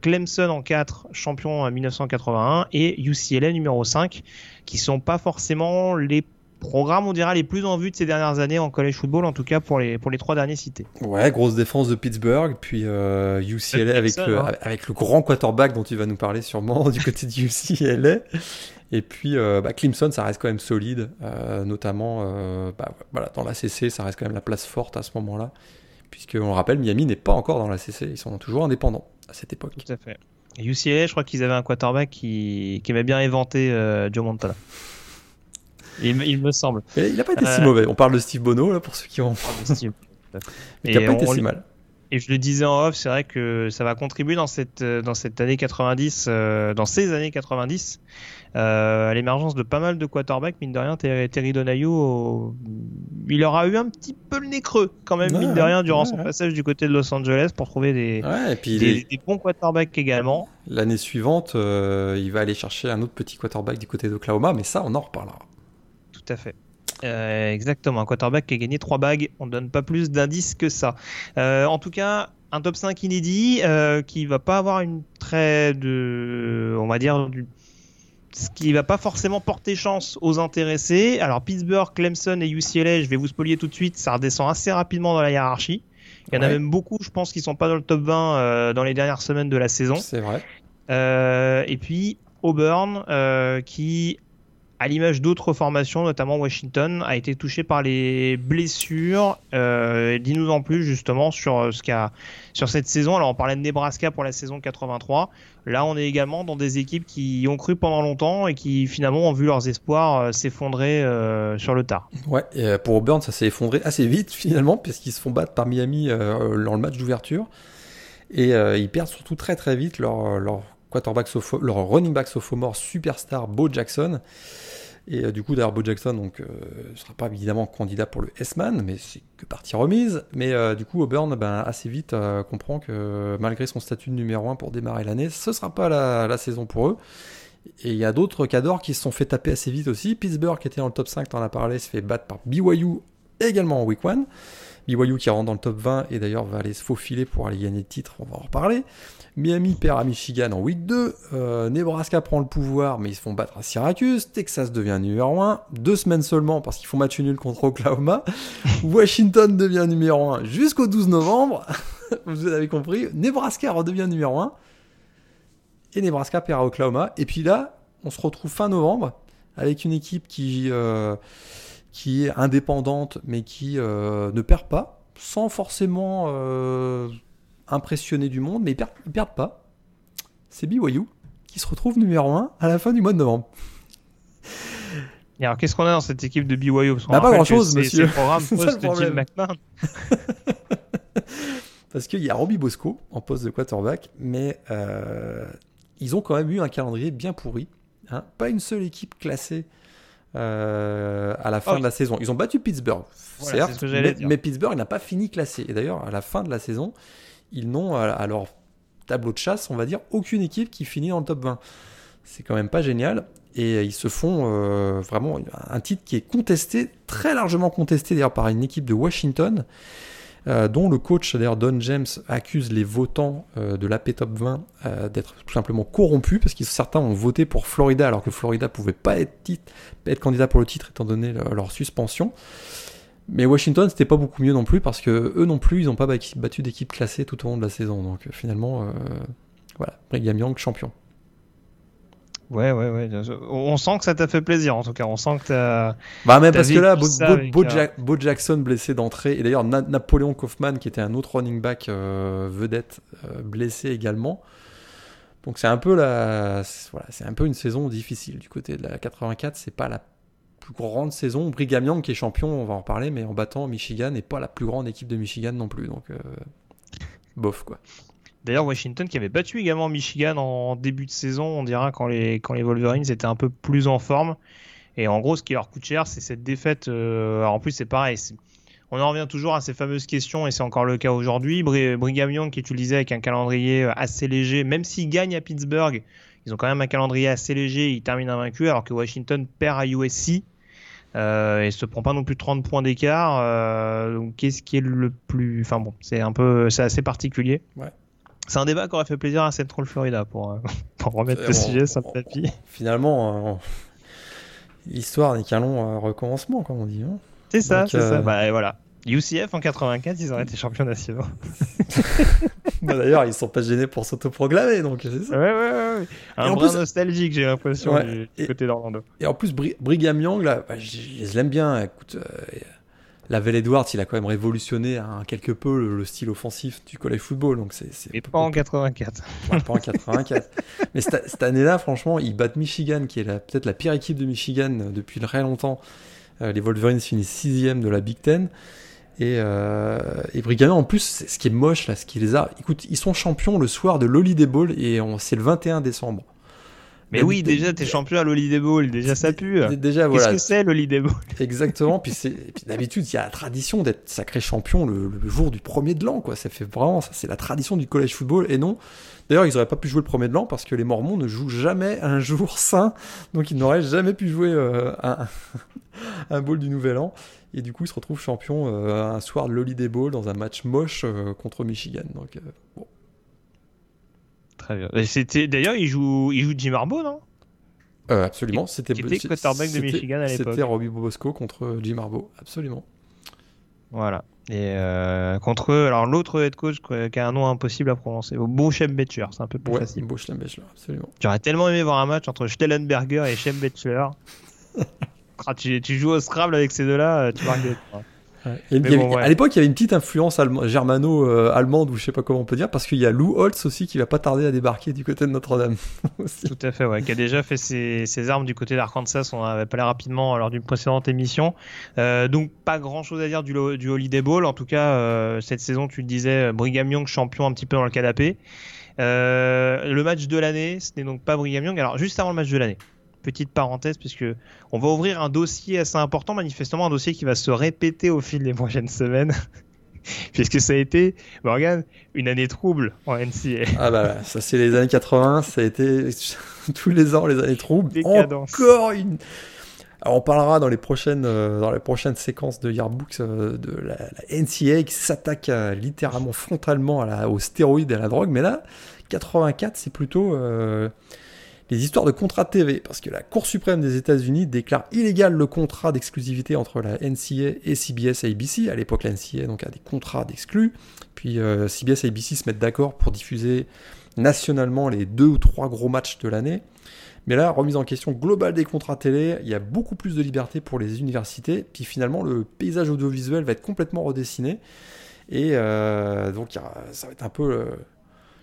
Clemson en 4, champion 1981. Et UCLA numéro 5 qui sont pas forcément les programmes, on dira, les plus en vue de ces dernières années en college football, en tout cas pour les, pour les trois derniers cités. Ouais, grosse défense de Pittsburgh, puis UCLA euh, avec, le, hein. avec le grand quarterback dont tu vas nous parler sûrement du côté de UCLA. Et puis euh, bah, Clemson, ça reste quand même solide, euh, notamment bah, voilà, dans la CC, ça reste quand même la place forte à ce moment-là, puisque on le rappelle, Miami n'est pas encore dans la CC, ils sont toujours indépendants à cette époque. Tout à fait. UCLA, je crois qu'ils avaient un quarterback qui, qui aimait bien éventer euh, Joe Montana. Il, il, me semble. il n'a pas été si euh, mauvais. On parle de Steve Bono, là, pour ceux qui ont. Steve. Mais il n'a pas été si mal. Et je le disais en off, c'est vrai que ça va contribuer dans cette, dans cette année 90, dans ces années 90, à l'émergence de pas mal de quarterbacks. Mine de rien, Terry Donahue, il aura eu un petit peu le nez creux quand même, mine de rien, durant son passage du côté de Los Angeles pour trouver des, des, bons quarterbacks également. L'année suivante, il va aller chercher un autre petit quarterback du côté d'Oklahoma, mais ça, on en reparlera. Tout à fait. Euh, exactement, un quarterback qui a gagné 3 bagues, on ne donne pas plus d'indices que ça. Euh, en tout cas, un top 5 inédit euh, qui va pas avoir une très de, on va dire, du, ce qui va pas forcément porter chance aux intéressés. Alors Pittsburgh, Clemson et UCLA, je vais vous spolier tout de suite, ça redescend assez rapidement dans la hiérarchie. Il y en a même beaucoup, je pense, qui sont pas dans le top 20 dans les dernières semaines de la saison. C'est vrai. et puis Auburn, qui à l'image d'autres formations, notamment Washington, a été touché par les blessures. Euh, Dis-nous en plus justement sur euh, ce qu'a sur cette saison. Alors on parlait de Nebraska pour la saison 83. Là, on est également dans des équipes qui ont cru pendant longtemps et qui finalement ont vu leurs espoirs euh, s'effondrer sur le tard. Ouais, pour Auburn, ça s'est effondré assez vite finalement puisqu'ils se font battre par Miami dans le match d'ouverture et ils perdent surtout très très vite leur leur quarterback leur running back sophomore superstar Bo Jackson. Et euh, du coup, d'ailleurs, Bo Jackson ne euh, sera pas évidemment candidat pour le S-Man, mais c'est que partie remise. Mais euh, du coup, Auburn, ben, assez vite, comprend que malgré son statut de numéro 1 pour démarrer l'année, ce ne sera pas la, saison pour eux. Et il y a d'autres cadors qui se sont fait taper assez vite aussi. Pittsburgh, qui était dans le top 5, t'en as parlé, se fait battre par BYU également en week 1. BYU qui rentre dans le top 20 et d'ailleurs va aller se faufiler pour aller gagner le titre, on va en reparler. Miami perd à Michigan en week 2. Euh, Nebraska prend le pouvoir, mais ils se font battre à Syracuse. Texas devient numéro 1. Deux semaines seulement parce qu'ils font match nul contre Oklahoma. Washington devient numéro 1 jusqu'au 12 novembre. Vous avez compris. Nebraska redevient numéro 1. Et Nebraska perd à Oklahoma. Et puis là, on se retrouve fin novembre avec une équipe qui, euh, qui est indépendante, mais qui euh, ne perd pas, sans forcément impressionné du monde, mais ils perdent, perdent pas. C'est BYU qui se retrouve numéro 1 à la fin du mois de novembre. Et alors, qu'est-ce qu'on a dans cette équipe de BYU Parce bah, Pas grand-chose, monsieur. C'est le programme post de Jim McMahon. Parce qu'il y a Robbie Bosco en poste de quarterback, mais euh, ils ont quand même eu un calendrier bien pourri. Hein. Pas une seule équipe classée euh, à la fin oh. de la saison. Ils ont battu Pittsburgh, certes, mais, mais, Pittsburgh n'a pas fini classé. Et d'ailleurs, à la fin de la saison, ils n'ont à leur tableau de chasse, on va dire, aucune équipe qui finit dans le top 20. C'est quand même pas génial. Et ils se font euh, vraiment un titre qui est contesté, très largement contesté d'ailleurs par une équipe de Washington, euh, dont le coach, d'ailleurs Don James, accuse les votants euh, de l'AP Top 20 d'être tout simplement corrompus, parce que certains ont voté pour Florida alors que Florida pouvait pas être, être candidat pour le titre étant donné leur suspension. Mais Washington, c'était pas beaucoup mieux non plus parce que eux non plus, ils n'ont pas battu d'équipe classée tout au long de la saison. Donc euh, finalement, euh, voilà, Brigham Young champion. Ouais, ouais, ouais. On sent que ça t'a fait plaisir en tout cas. On sent que t'as. Bah, même parce que là, euh, Bo, Jackson blessé d'entrée. Et d'ailleurs, Napoléon Kaufman, qui était un autre running back vedette, blessé également. Donc c'est un peu la. Voilà, c'est un peu une saison difficile du côté de la 84. C'est pas la plus grande saison. Brigham Young qui est champion, on va en reparler, mais en battant Michigan et pas la plus grande équipe de Michigan non plus. Donc, euh, bof quoi. D'ailleurs, Washington qui avait battu également Michigan en début de saison, on dira quand les, quand les Wolverines étaient un peu plus en forme. Et en gros, ce qui leur coûte cher, c'est cette défaite. Euh, en plus, c'est pareil. On en revient toujours à ces fameuses questions, et c'est encore le cas aujourd'hui. Brigham Young, qui tu avec un calendrier euh, assez léger, même s'ils gagnent à Pittsburgh, ils ont quand même un calendrier assez léger, ils terminent invaincu alors que Washington perd à USC. Euh, et se prend pas non plus 30 points d'écart. Euh, donc qu'est-ce qui est le plus, enfin bon, c'est un peu, c'est assez particulier. Ouais. C'est un débat qui aurait fait plaisir à Central Florida pour, euh, pour remettre le sujet sur le tapis. Finalement, l'histoire n'est qu'un long recommencement, comme on dit. Hein. c'est ça, c'est ça. Bah, voilà. UCF en 84, ils auraient été champions nationaux. bah, D'ailleurs, ils sont pas gênés pour s'autoproclamer, donc c'est ça. Ouais, ouais, ouais. Un brin nostalgique, j'ai l'impression, du, côté d'Orlando. Et en plus, Brigham Young, là, bah, je, l'aime bien. Écoute, euh, Lavelle Edwards, il a quand même révolutionné un, quelque peu le, style offensif du college football. Donc c'est, Mais pas en 84. pas en 84. Mais cette, cette année-là, franchement, ils battent Michigan, qui est peut-être la pire équipe de Michigan depuis très longtemps. Euh, les Wolverines finissent sixième de la Big Ten. Et, euh, et en plus, ce qui est moche, là, ce qui les a. Écoute, ils sont champions le soir de l'Holiday Ball et c'est le 21 décembre. Mais oui, déjà, t'es champion à l'Holiday Ball, déjà ça pue. Déjà, voilà. Qu'est-ce que c'est l'Holiday Ball Exactement, puis, puis d'habitude, il y a la tradition d'être sacré champion le, le, jour du premier de l'an, quoi. Ça fait vraiment, ça, c'est la tradition du college football, et non. D'ailleurs, ils n'auraient pas pu jouer le premier de l'an parce que les Mormons ne jouent jamais un jour sain, donc ils n'auraient jamais pu jouer euh, un, un bowl du nouvel an. Et du coup, ils se retrouvent champions euh, un soir de l'Holiday Bowl dans un match moche euh, contre Michigan. Donc, euh, bon. Très bien. C'était d'ailleurs, il joue, il joue Jim Harbaugh, non? Euh, Absolument. C'était était quarterback de Michigan à l'époque. C'était Robbie Bosco contre Jim Harbaugh. Absolument. Voilà. Et euh, contre alors l'autre head coach qui a un nom impossible à prononcer, Beau Betcher, c'est un peu plus ouais, facile. Betcher, absolument. J'aurais tellement aimé voir un match entre Stellenberger et Shem Betcher. Ah, tu, tu, joues au Scrabble avec ces deux-là, tu marques des points. Ouais. Bon, ouais. À l'époque, il y avait une petite influence germano-allemande, ou je sais pas comment on peut dire, parce qu'il y a Lou Holtz aussi qui va pas tarder à débarquer du côté de Notre-Dame. Tout à fait, ouais, qui a déjà fait ses, ses armes du côté d'Arkansas. On avait parlé rapidement lors d'une précédente émission. Euh, donc, pas grand chose à dire du, du Holiday Bowl. En tout cas, euh, cette saison, tu le disais, Brigham Young champion un petit peu dans le canapé. Euh, le match de l'année, ce n'est donc pas Brigham Young. Alors, juste avant le match de l'année petite parenthèse puisque on va ouvrir un dossier assez important, manifestement un dossier qui va se répéter au fil des prochaines semaines. puisque ça a été, Morgan, une année trouble en NCA. Ah bah ça c'est les années 80, ça a été tous les ans les années troubles. Décadence. Encore une. Alors on parlera dans les prochaines, euh, dans les prochaines séquences de Yearbooks euh, de la, la, NCA qui s'attaque euh, littéralement frontalement à la, aux stéroïdes et à la drogue, mais là 84 c'est plutôt les histoires de contrats TV, parce que la Cour suprême des États-Unis déclare illégal le contrat d'exclusivité entre la NCA et CBS et ABC. À l'époque, la NCA donc, a des contrats d'exclus. Puis euh, CBS et ABC se mettent d'accord pour diffuser nationalement les deux ou trois gros matchs de l'année. Mais là, remise en question globale des contrats télé, il y a beaucoup plus de liberté pour les universités. Puis finalement, le paysage audiovisuel va être complètement redessiné. Et euh, donc, ça va être un peu, euh,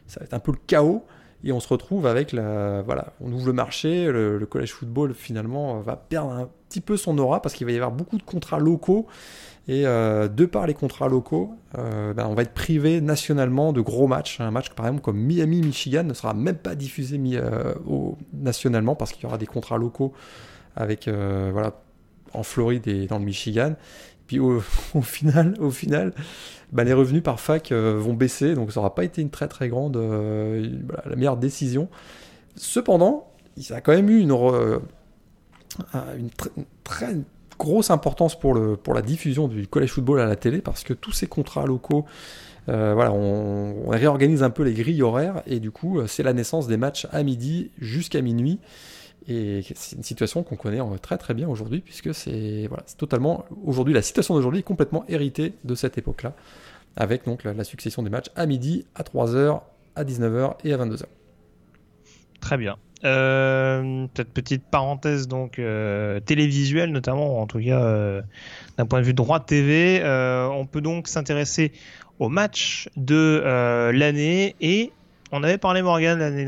ça va être un peu le chaos et on se retrouve avec la voilà on ouvre le marché le, le collège football finalement va perdre un petit peu son aura parce qu'il va y avoir beaucoup de contrats locaux. Et euh, de par les contrats locaux euh, ben, on va être privé nationalement de gros matchs un match par exemple comme Miami Michigan ne sera même pas diffusé euh, au, nationalement parce qu'il y aura des contrats locaux avec euh, voilà en Floride et dans le Michigan. Puis au final au final bah, les revenus par fac euh, vont baisser, donc ça n'aura pas été une très très grande, euh, la meilleure décision. Cependant, ça a quand même eu une, euh, une, tr une, très grosse importance pour, le, pour la diffusion du collège football à la télé, parce que tous ces contrats locaux, voilà, on, réorganise un peu les grilles horaires, et du coup, c'est la naissance des matchs à midi jusqu'à minuit. Et c'est une situation qu'on connaît très très bien aujourd'hui, puisque c'est totalement aujourd'hui la situation d'aujourd'hui est complètement héritée de cette époque-là, avec donc la, succession des matchs à midi, à 3h, à 19h et à 22h. Très bien. Euh, cette petite parenthèse donc euh, télévisuelle notamment, en tout cas euh, d'un point de vue droit TV, euh, on peut donc s'intéresser au match de l'année et on avait parlé Morgan l'année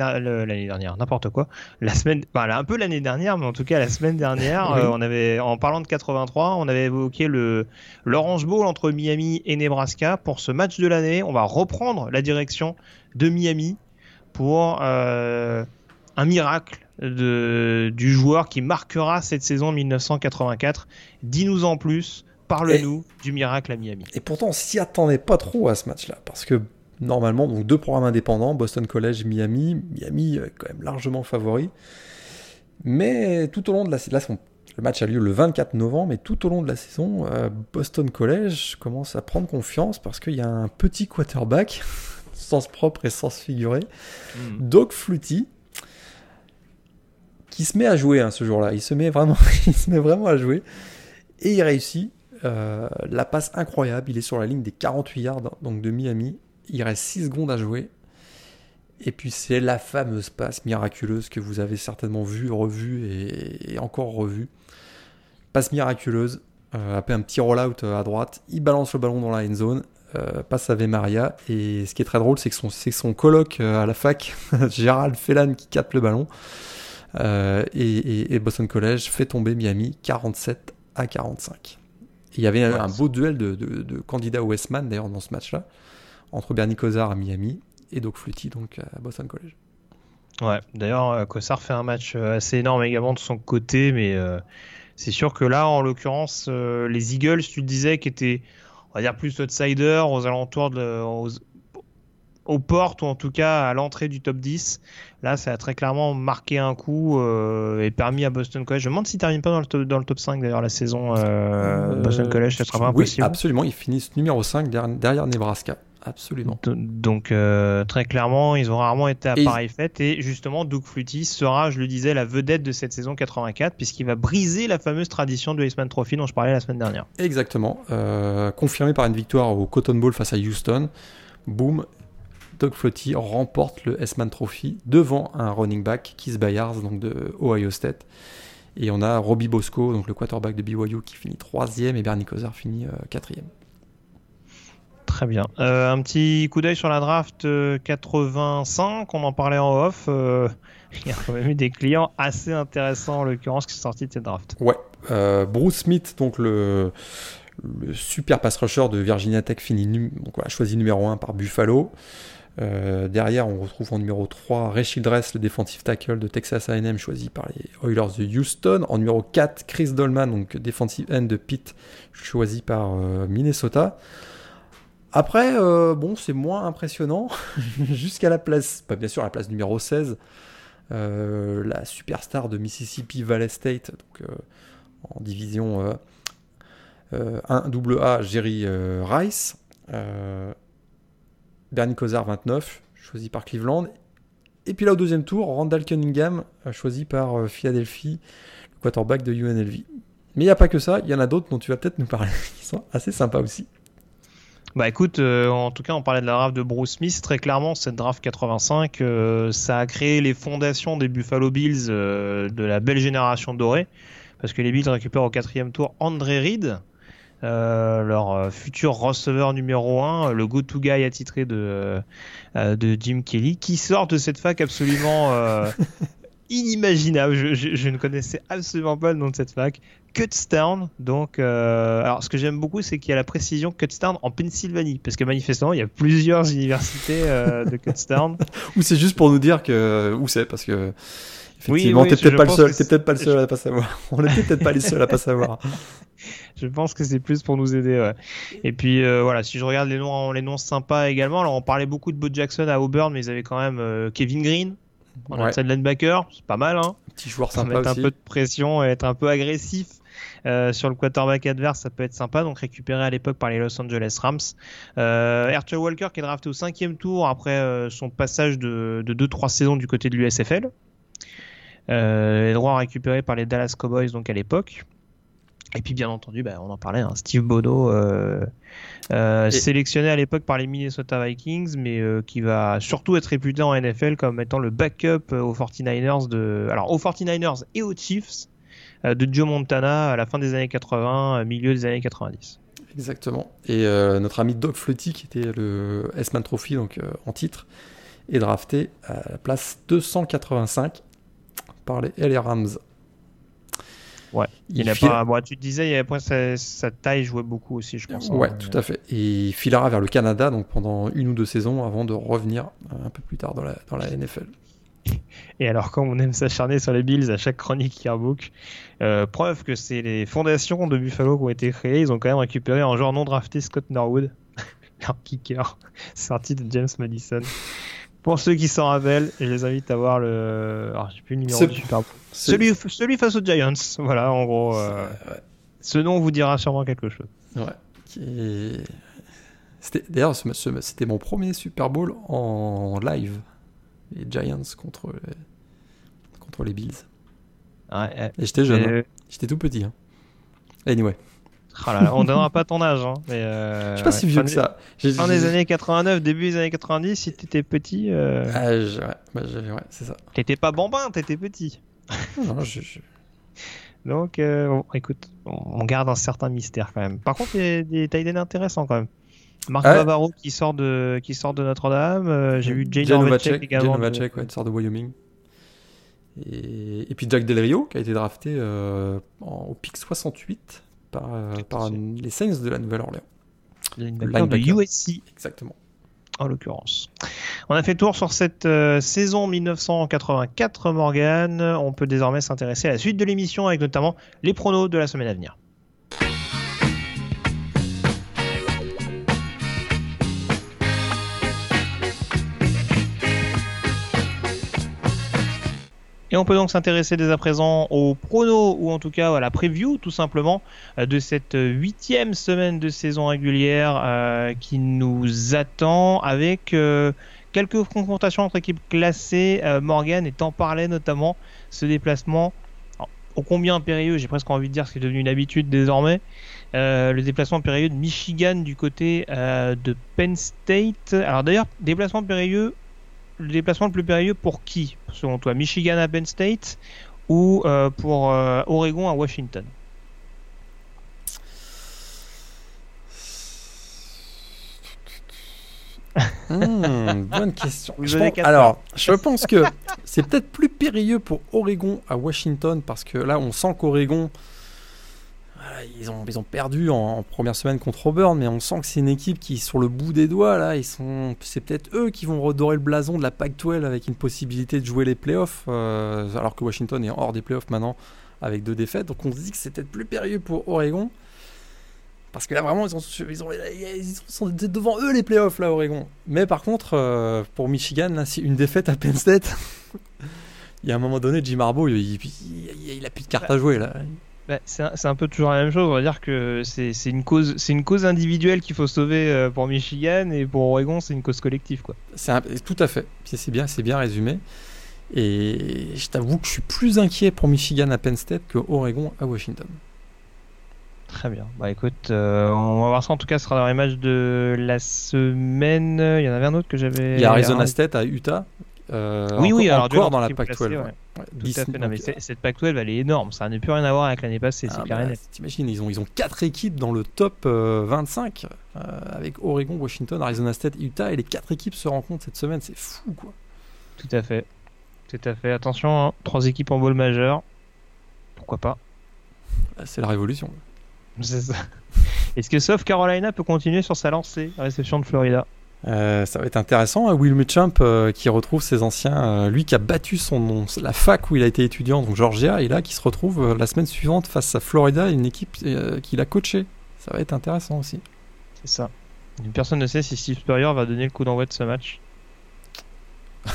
dernière, n'importe quoi. La semaine, voilà, un peu l'année dernière, mais en tout cas la semaine dernière, oui. euh, on avait, en parlant de 83, on avait évoqué le l'Orange Bowl entre Miami et Nebraska pour ce match de l'année. On va reprendre la direction de Miami pour euh, un miracle de, du joueur qui marquera cette saison 1984. Dis-nous en plus. Parle-nous du miracle à Miami. Et pourtant, on s'y attendait pas trop à ce match-là, parce que normalement, donc deux programmes indépendants, Boston College, Miami. Miami est quand même largement favori. Mais tout au long de la saison, le match a lieu le 24 novembre, mais tout au long de la saison, euh, Boston College commence à prendre confiance parce qu'il y a un petit quarterback, sens propre et sens figuré, mm. Doug Flutie, qui se met à jouer hein, ce jour-là. Il se met vraiment, il se met vraiment à jouer et il réussit. Euh, la passe incroyable, il est sur la ligne des 48 yards donc de Miami il reste 6 secondes à jouer. Et puis c'est la fameuse passe miraculeuse que vous avez certainement vue, revue et, et encore revue. Passe miraculeuse, euh, après un petit roll-out à droite, il balance le ballon dans la end zone, euh, passe à Maria. Et ce qui est très drôle, c'est que son, c'est son coloc euh, à la fac, Gérald Fellan, qui capte le ballon. Euh, et, et, et, Boston College fait tomber Miami 47 à 45. il y avait un beau duel de, de, candidats Westman d'ailleurs dans ce match-là, entre Bernie Kosar à Miami et Doc Flutie donc à Boston College. Ouais, d'ailleurs, Kosar fait un match assez énorme également de son côté, mais c'est sûr que là, en l'occurrence, les Eagles, tu le disais, qui étaient, on va dire, plus outsider aux alentours de, aux portes ou en tout cas à l'entrée du top 10. Là, ça a très clairement marqué un coup euh, et permis à Boston College. Je me demande s'ils ne terminent pas dans le top, dans le top 5 d'ailleurs la saison. Euh, euh, Boston College, ça sera pas impossible. Oui, absolument. Ils finissent numéro 5 derrière, Nebraska. Absolument. Donc, très clairement, ils ont rarement été à pareille fête. Et justement, Doug Flutie sera, je le disais, la vedette de cette saison 84, puisqu'il va briser la fameuse tradition de Iceman Trophy dont je parlais la semaine dernière. Exactement. confirmé par une victoire au Cotton Bowl face à Houston. Boom, Doug Flutie remporte le S-Man Trophy devant un running back, Keith Bayards, donc de Ohio State. Et on a Robbie Bosco, donc le quarterback de BYU, qui finit troisième et Bernie Kosar finit euh, quatrième. Très bien. Euh, un petit coup d'œil sur la draft 85, euh, on en parlait en off. il y a quand même eu des clients assez intéressants en l'occurrence qui sont sortis de cette draft. Ouais. Bruce Smith, donc le, super pass rusher de Virginia Tech, choisi numéro 1 par Buffalo. Euh, derrière, on retrouve en numéro 3 Ray Childress, le defensive tackle de Texas A&M, choisi par les Oilers de Houston. En numéro 4, Chris Dolman, donc defensive end de Pitt, choisi par euh, Minnesota. Après, euh, bon, c'est moins impressionnant jusqu'à la place, pas bien sûr la place numéro 16, la superstar de Mississippi Valley State, donc en division 1 AA, Jerry Rice. Bernie Kosar 29, choisi par Cleveland. Et puis là au deuxième tour, Randall Cunningham, euh, choisi par euh, Philadelphie, le quarterback de UNLV. Mais il n'y a pas que ça, il y en a d'autres dont tu vas peut-être nous parler, qui sont assez sympas aussi. Bah écoute, euh, en tout cas, on parlait de la draft de Bruce Smith. Très clairement, cette draft 85, ça a créé les fondations des Buffalo Bills de la belle génération dorée. Parce que les Bills récupèrent au quatrième tour André Reed, euh, leur euh, futur receveur numéro 1, le go-to guy attitré de, euh, de Jim Kelly, qui sort de cette fac absolument inimaginable. Je, ne connaissais absolument pas le nom de cette fac. Cutstown. Donc, alors ce que j'aime beaucoup, c'est qu'il y a la précision Cutstown en Pennsylvanie, parce que manifestement, il y a plusieurs universités de Cutstown. Ou c'est juste pour nous dire que où c'est, parce que Effectivement, oui, t'es peut-être pas le seul. T'es peut-être pas le seul à pas savoir. On n'était peut-être pas les seuls à pas savoir. je pense que c'est plus pour nous aider. Ouais. Et puis euh, voilà, si je regarde les noms, les noms sympas également. Alors on parlait beaucoup de Bo Jackson à Auburn, mais ils avaient quand même euh, Kevin Green. On a linebacker, c'est pas mal. Hein. Petit joueur sympa mettre un peu de pression et être un peu agressif. Euh, sur le quarterback adverse, ça peut être sympa. Donc récupéré à l'époque par les Los Angeles Rams. Euh, Arthur Walker qui est drafté au cinquième tour après son passage de 2-3 saisons du côté de l'USFL. les droits récupérés par les Dallas Cowboys donc à l'époque. Et puis bien entendu, bah, on en parlait, hein, Steve Bono, euh, euh, sélectionné à l'époque par les Minnesota Vikings, mais euh, qui va surtout être réputé en NFL comme étant le backup aux 49ers de, alors aux 49ers et aux Chiefs de Joe Montana à la fin des années 80, milieu des années 90. Exactement. Et notre ami Doug Flutie, qui était le S-Man Trophy donc en titre, est drafté à la place 285 par les LA Rams. Ouais. Il, a pas. Bon, tu te disais, après sa, taille jouait beaucoup aussi, je pense. Hein. Ouais, tout à fait. Et il filera vers le Canada donc pendant une ou deux saisons avant de revenir un peu plus tard dans la, dans la NFL. Et alors, quand on aime s'acharner sur les Bills à chaque chronique Yearbook, euh, preuve que c'est les fondations de Buffalo qui ont été créées, ils ont quand même récupéré un joueur non drafté, Scott Norwood, leur kicker, sorti de James Madison. Pour ceux qui s'en rappellent, je les invite à voir le. Alors, j'ai plus le numéro du Super Bowl. Celui, celui face aux Giants. Voilà, en gros. Euh, ce nom vous dira sûrement quelque chose. Ouais. D'ailleurs, c'était mon premier Super Bowl en live. Les Giants contre les, contre les Bills. Ouais, Et j'étais jeune. Hein. J'étais tout petit. Hein. Anyway. Oh là là, on donnera pas ton âge. Hein, mais euh, je suis pas si vieux que ça. Fin des années 89, début des années 90, si t'étais petit. Euh... Ah, ouais, bah, ouais c'est ça. T'étais pas bambin, t'étais petit. non, je, Donc, euh, bon, écoute, on garde un certain mystère quand même. Par contre, il y a des tailles intéressants quand même. Marc ah Bavaro qui sort de, qui sort de Notre-Dame. Euh, j'ai vu Jane Novacek également. Jane Novacek, ouais, sort de Wyoming. Et, et, puis Jack Del Rio qui a été drafté euh, en, au pic 68 par, par les Saints de la Nouvelle-Orléans. Linebacker de USC. Exactement en l'occurrence. On a fait tour sur cette euh, saison 1984, Morgan. On peut désormais s'intéresser à la suite de l'émission avec notamment les pronos de la semaine à venir. Et on peut donc s'intéresser dès à présent aux pronos, ou en tout cas à la preview tout simplement, euh, de cette huitième semaine de saison régulière euh, qui nous attend avec euh, quelques confrontations entre équipes classées. Morgan étant parlé notamment ce déplacement au combien périlleux, j'ai presque envie de dire ce qui est devenu une habitude désormais, le déplacement périlleux de Michigan du côté de Penn State. Alors d'ailleurs, déplacement périlleux le déplacement le plus périlleux pour qui, selon toi Michigan à Penn State ou euh, pour euh, Oregon à Washington? Hmm, bonne question. alors, je pense que c'est peut-être plus périlleux pour Oregon à Washington parce que là, on sent qu'Oregon ils ont, ils ont perdu en, première semaine contre Auburn, mais on sent que c'est une équipe qui, sur le bout des doigts, là, ils sont, c'est peut-être eux qui vont redorer le blason de la Pac-12 avec une possibilité de jouer les playoffs, euh, alors que Washington est hors des playoffs maintenant avec deux défaites. Donc on se dit que c'est peut-être plus périlleux pour Oregon. Parce que là, vraiment, ils, ont, ils, sont devant eux les playoffs, là, Oregon. Mais par contre, euh, pour Michigan, là, une défaite à Penn State. il y a un moment donné, Jim Harbaugh, il, il, a plus de cartes à jouer, là. Bah, c'est un, peu toujours la même chose. On va dire que c'est une cause, c'est une cause individuelle qu'il faut sauver euh, pour Michigan et pour Oregon, c'est une cause collective, quoi. Tout à fait. C'est bien, c'est bien résumé. Et je t'avoue que je suis plus inquiet pour Michigan à Penn State que Oregon à Washington. Très bien. Bah écoute, euh, on va voir ça. En tout cas, ce sera dans les matchs de la semaine. Il y en avait un autre que j'avais. Il y a Arizona State à Utah euh, oui, oui, alors encore dans la Pac-12. Tout à fait. Non, mais cette Pac-12, elle est énorme. Ça n'a plus rien à voir avec l'année passée, ah, bah. T'imagines, ils ont, ils ont 4 équipes dans le top 25 euh, euh, avec Oregon, Washington, Arizona State, Utah, et les 4 équipes se rencontrent cette semaine. C'est fou, quoi. Tout à fait. Tout à fait. Attention, 3 hein, équipes en bowl majeur. Pourquoi pas? Bah, C'est la révolution. C'est ça. Est-ce que South Carolina peut continuer sur sa lancée à réception de Florida? Euh, ça va être intéressant. Hein, Will Muschamp euh, qui retrouve ses anciens, euh, lui qui a battu son la fac où il a été étudiant, donc Georgia, et là qui se retrouve la semaine suivante face à Florida, une équipe qu'il a coaché. Ça va être intéressant aussi. C'est ça. Une personne ne sait si Steve Spurrier va donner le coup d'envoi de ce match.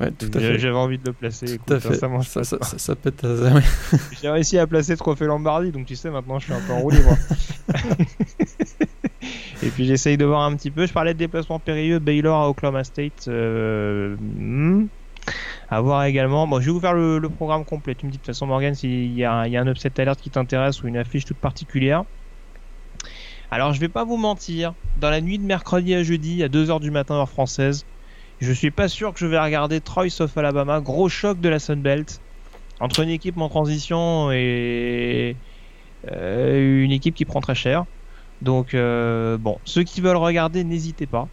ouais, tout à fait. J'avais envie de le placer. Tout à fait. Ça, ça, ça. J'ai réussi à placer Trophée Lombardi, donc tu sais, maintenant je suis un peu en roue libre. Et puis j'essaye de voir un petit peu. Je parlais de déplacement périlleux, Baylor à Oklahoma State. Euh, hmm. À voir également. Bon, je vais vous faire le, programme complet. Tu me dis de toute façon, Morgan, s'il y, a un upset alert qui t'intéresse ou une affiche toute particulière. Alors, je vais pas vous mentir. Dans la nuit de mercredi à jeudi, à 2h du matin, heure française, je suis pas sûr que je vais regarder Troy of Alabama. Gros choc de la Sunbelt. Entre une équipe en transition et euh, une équipe qui prend très cher. Donc euh, bon, ceux qui veulent regarder, n'hésitez pas.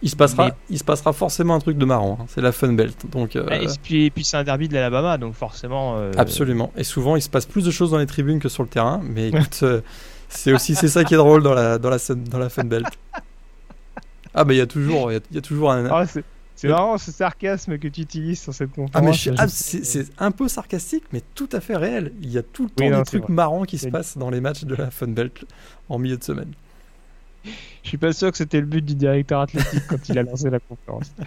Il se passera, il se passera forcément un truc de marrant. Hein. C'est la Fun Belt, donc. Euh, et puis, puis c'est un derby de l'Alabama, donc forcément. Absolument. Et souvent, il se passe plus de choses dans les tribunes que sur le terrain. Mais écoute, c'est aussi c'est ça qui est drôle dans la dans la dans la Fun Belt. Ah bah il y a toujours il y, a toujours un. Ah, c'est vraiment ce sarcasme que tu utilises sur cette conférence. Ah, c'est un peu sarcastique, mais tout à fait réel. Il y a tout le temps des trucs marrants qui se passent dans les matchs de la Fun Belt en milieu de semaine. Je suis pas sûr que c'était le but du directeur athlétique quand il a lancé la conférence.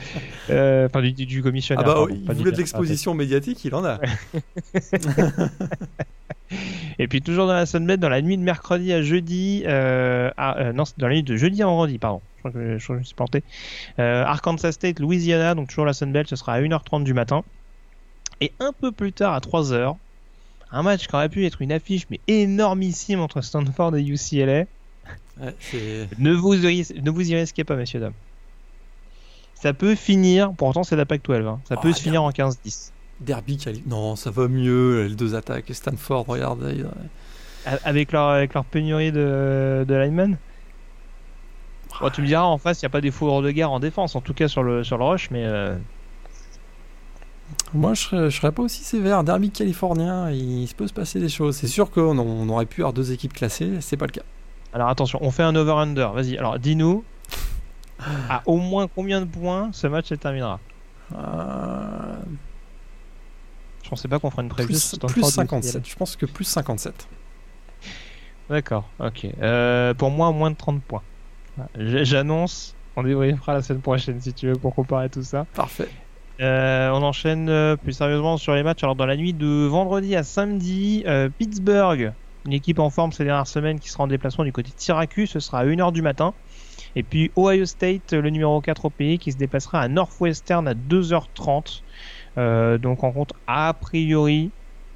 Euh, enfin, du, du, commissionnaire. Ah bah, il voulait de l'exposition médiatique, il en a. Et puis toujours dans la Sunbelt, dans la nuit de mercredi à jeudi, euh, euh, non, dans la nuit de jeudi à vendredi, pardon. Crois que je, me suis planté. Arkansas State, Louisiana, donc toujours la Sunbelt, ce sera à 1h30 du matin. Et un peu plus tard, à 3h, un match qui aurait pu être une affiche, mais énormissime entre Stanford et UCLA ne, vous y, ne vous y risquez pas, messieurs, dames. Ça peut finir, pourtant c'est la PAC 12, hein. ça peut oh, se finir en 15-10. Derby, non, ça va mieux, les deux attaques. Stanford, regardez. Avec leur, avec leur pénurie de, de linemen? Tu me diras, en face, il n'y a pas des foudres de guerre en défense, en tout cas sur le, sur le rush, mais. Euh, Moi, je serais, je serais pas aussi sévère. Derby californien, il se peut se passer des choses. C'est sûr qu'on on aurait pu avoir deux équipes classées, c'est pas le cas. Alors attention, on fait un over-under. Vas-y, alors dis-nous à au moins combien de points ce match se terminera? Euh, Je pensais pas qu'on ferait une prévue. plus, sur plus Stanford 57. Je pense que plus 57. D'accord, ok. Euh, pour moi, moins de 30 points. J'annonce, on débriefera la semaine prochaine si tu veux pour comparer tout ça. Parfait. Euh, on enchaîne euh, plus sérieusement sur les matchs. Alors dans la nuit de vendredi à samedi, euh, Pittsburgh, une équipe en forme ces dernières semaines qui sera en déplacement du côté de Syracuse, ce sera à 1h du matin. Et puis Ohio State, le numéro 4 au pays, qui se déplacera à Northwestern à 2h30. Euh, donc on compte a priori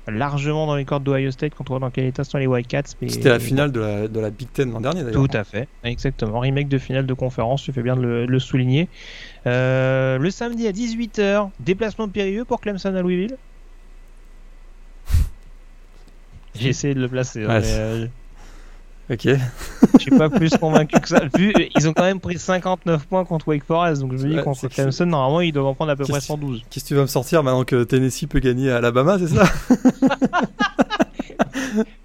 largement dans les cordes d'Ohio State quand on voit dans quel état sont les Wildcats. C'était la finale de la, de la Big Ten l'an dernier d'ailleurs. tout à fait, exactement. Remake de finale de conférence, tu fais bien de le, de le souligner. Euh, le samedi à 18h, déplacement périlleux pour Clemson à Louisville. J'ai essayé de le placer, hein, Ouais, Ok. je suis pas plus convaincu que ça. Vu, ils ont quand même pris 59 points contre Wake Forest, donc je me dis contre Clemson, normalement ils doivent en prendre à peu près Qu'est-ce- 112. Qu'est-ce que tu vas me sortir maintenant que Tennessee peut gagner à Alabama, c'est ça?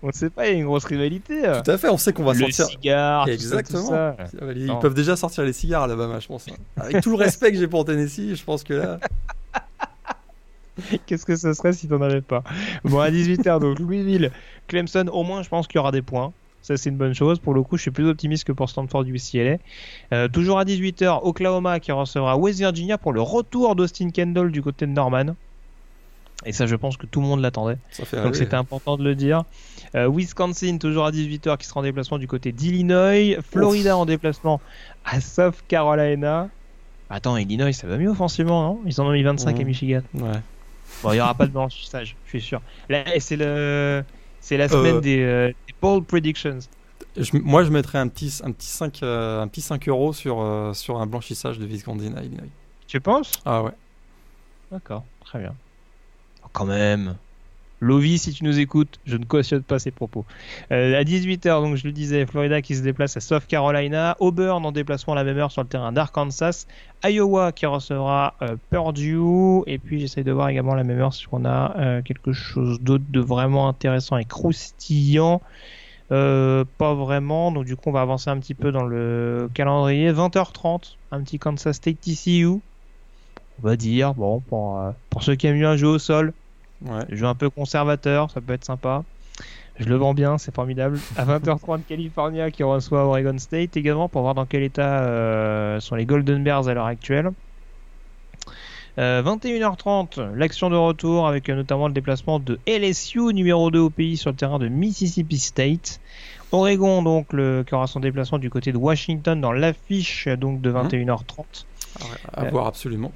On ne sait pas, il y a une grosse rivalité. euh. Tout à fait, on sait qu'on va le sortir. cigare, tout ça, Exactement. tout ça. Ils Non. peuvent déjà sortir les cigares à Alabama, je pense. hein. Avec tout le respect que j'ai pour Tennessee, je pense que là. Qu'est-ce que ce serait si t'en avais pas? Bon, à 18h, donc Louisville, Clemson, au moins, je pense qu'il y aura des points. Ça, c'est une bonne chose. Pour le coup, je suis plus optimiste que pour Stanford UCLA. Euh, toujours à 18h, Oklahoma qui recevra West Virginia pour le retour d'Austin Kendall du côté de Norman. Et ça, je pense que tout le monde l'attendait. Donc c'était important de le dire. Euh, Wisconsin, toujours à 18h, qui sera en déplacement du côté d'Illinois. Florida en déplacement à South Carolina. Attends, Illinois, ça va mieux offensivement, non? Ils en ont mis 25 à. Michigan. Ouais. Bon, il n'y aura pas de blanchissage, je suis sûr. Là, c'est le, c'est la semaine Euh. des, euh, des bold predictions. Je- moi, je mettrais un petit, un petit 5, euh, un petit 5 euros sur, euh, sur un blanchissage de Wisconsin à Illinois. Tu penses? Ah ouais. D'accord, très bien. Oh, quand même. Lovi, si tu nous écoutes, je ne cautionne pas ces propos. Euh, à 18h, donc je le disais, Florida qui se déplace à South Carolina, Auburn en déplacement à la même heure sur le terrain d'Arkansas, Iowa qui recevra euh, Purdue, et puis j'essaie de voir également à la même heure si on a euh, quelque chose d'autre de vraiment intéressant et croustillant. Euh, pas vraiment, donc du coup on va avancer un petit peu dans le calendrier. 20h30, un petit Kansas State TCU. On va dire, bon, pour, pour ceux qui aiment bien jouer au sol, Ouais. jeu un peu conservateur, ça peut être sympa. Je le vends bien, c'est formidable. À 20h30, California qui reçoit Oregon State également pour voir dans quel état euh, sont les Golden Bears à l'heure actuelle. Euh, 21h30, l'action de retour avec euh, notamment le déplacement de LSU numéro 2 au pays sur le terrain de Mississippi State. Oregon donc le, qui aura son déplacement du côté de Washington dans l'affiche donc de 21h30. Ah ouais, à Euh, voir absolument.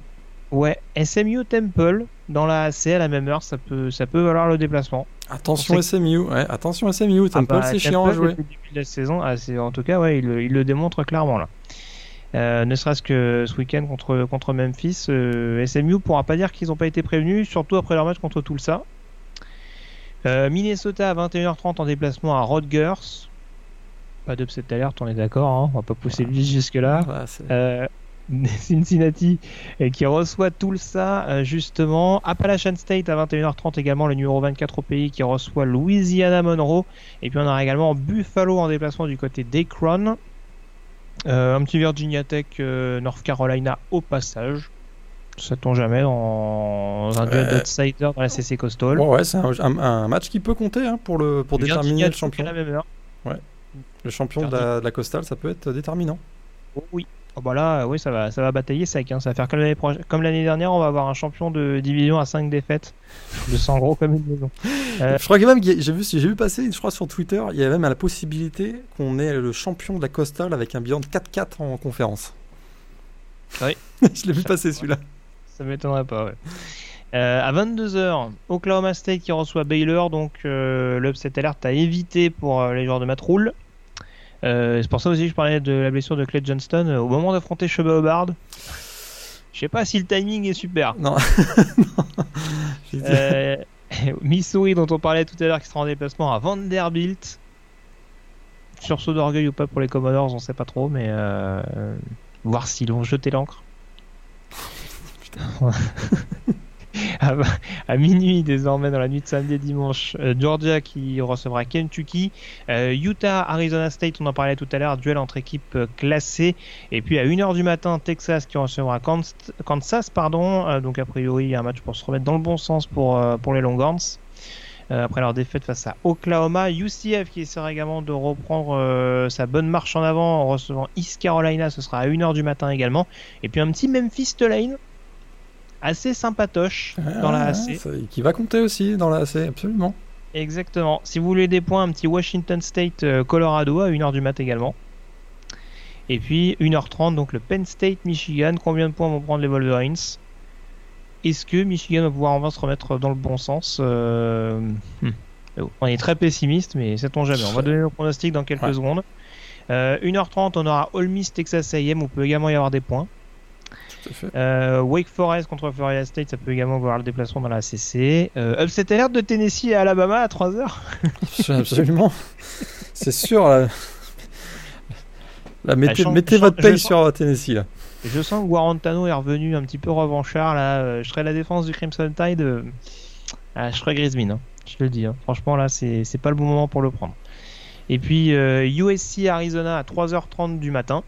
Ouais, SMU Temple dans la AC à la même heure, ça peut, ça peut valoir le déplacement. Attention SMU, ouais, attention SMU, Temple Ah bah, c'est chiant à Temple, jouer. depuis le début de la saison, ah, en tout cas, ouais, il, le- il le démontre clairement là. Euh, ne serait-ce que ce week-end contre, contre Memphis, euh, SMU pourra pas dire qu'ils n'ont pas été prévenus, surtout après leur match contre Tulsa. Euh, Minnesota à 21h30 en déplacement à Rutgers. Pas d'upset alerte, on est d'accord, hein, on va pas pousser le vis jusque-là. Cincinnati euh, qui reçoit Tulsa euh, justement Appalachian State à 21h30 également le numéro 24 au pays qui reçoit Louisiana Monroe et puis on aura également Buffalo en déplacement du côté d'Akron Euh, un petit Virginia Tech euh, North Carolina au passage ça tombe jamais dans un duel Ouais. d'outsider dans la CC Coastal Ouais, ouais, c'est un, un- un match qui peut compter hein, pour, le, pour Virginia déterminer le champion. à la même heure. Le champion de la, de la Coastal, ça peut être déterminant. Oh oui. Oh bah là, oui, ça va, ça va batailler sec. Hein. Ça va faire comme l'année proche- comme l'année dernière, on va avoir un champion de division à 5 défaites. Je sens gros comme une maison. Euh, Je crois que même, j'ai vu, j'ai vu passer, je crois sur Twitter, il y a même la possibilité qu'on ait le champion de la Coastal avec un bilan de 4-4 en conférence. Oui. je l'ai vu passer celui-là. Ça m'étonnerait pas, ouais. Euh, à 22h, Oklahoma State qui reçoit Baylor, donc euh, l'upset alert à éviter pour euh, les joueurs de. Euh, c'est pour ça aussi que je parlais de la blessure de Clay Johnston euh, au moment d'affronter Chuba Hubbard. Je sais pas si le timing est super. Non. Euh, Missouri dont on parlait tout à l'heure qui sera en déplacement à Vanderbilt. Sursaut d'orgueil ou pas pour les Commodores, on sait pas trop, mais euh, voir s'ils vont jeter l'encre. à, minuit désormais dans la nuit de samedi et dimanche. Euh, Georgia qui recevra Kentucky. Euh, Utah, Arizona State, on en parlait tout à l'heure, duel entre équipes classées. Et puis à 1h du matin, Texas qui recevra Kansas. pardon. donc a priori, un match pour se remettre dans le bon sens pour, pour les Longhorns. Euh, après leur défaite face à Oklahoma. UCF qui essaie également de reprendre euh, sa bonne marche en avant en recevant East Carolina, ce sera à 1h du matin également. Et puis un petit Memphis Tulane assez sympatoche dans la AC. Qui va compter aussi dans la AC, absolument. Exactement. Si vous voulez des points, un petit Washington State euh, Colorado à 1h du mat également. Et puis 1h30, donc le Penn State Michigan. Combien de points vont prendre les Wolverines? Est-ce que Michigan va pouvoir enfin se remettre dans le bon sens euh, hmm. On est très pessimiste, mais sait-on jamais. On va donner nos pronostics dans quelques secondes. 1h30, euh, on aura Ole Miss Texas A&M, où peut également y avoir des points. Euh, Wake Forest contre Florida State, ça peut également avoir le déplacement dans la CC. Euh, upset alert de Tennessee et Alabama à 3h. Absolument. C'est sûr. mettez, votre paye sur Tennessee là. Je sens que Guarantano est revenu un petit peu revanchard là. Euh, je serais la défense du Crimson Tide. Euh, ah, je serais Griezmann, hein. je te le dis. Hein. Franchement là, c'est pas le bon moment pour le prendre. Et puis USC euh, Arizona à 3h30 du matin.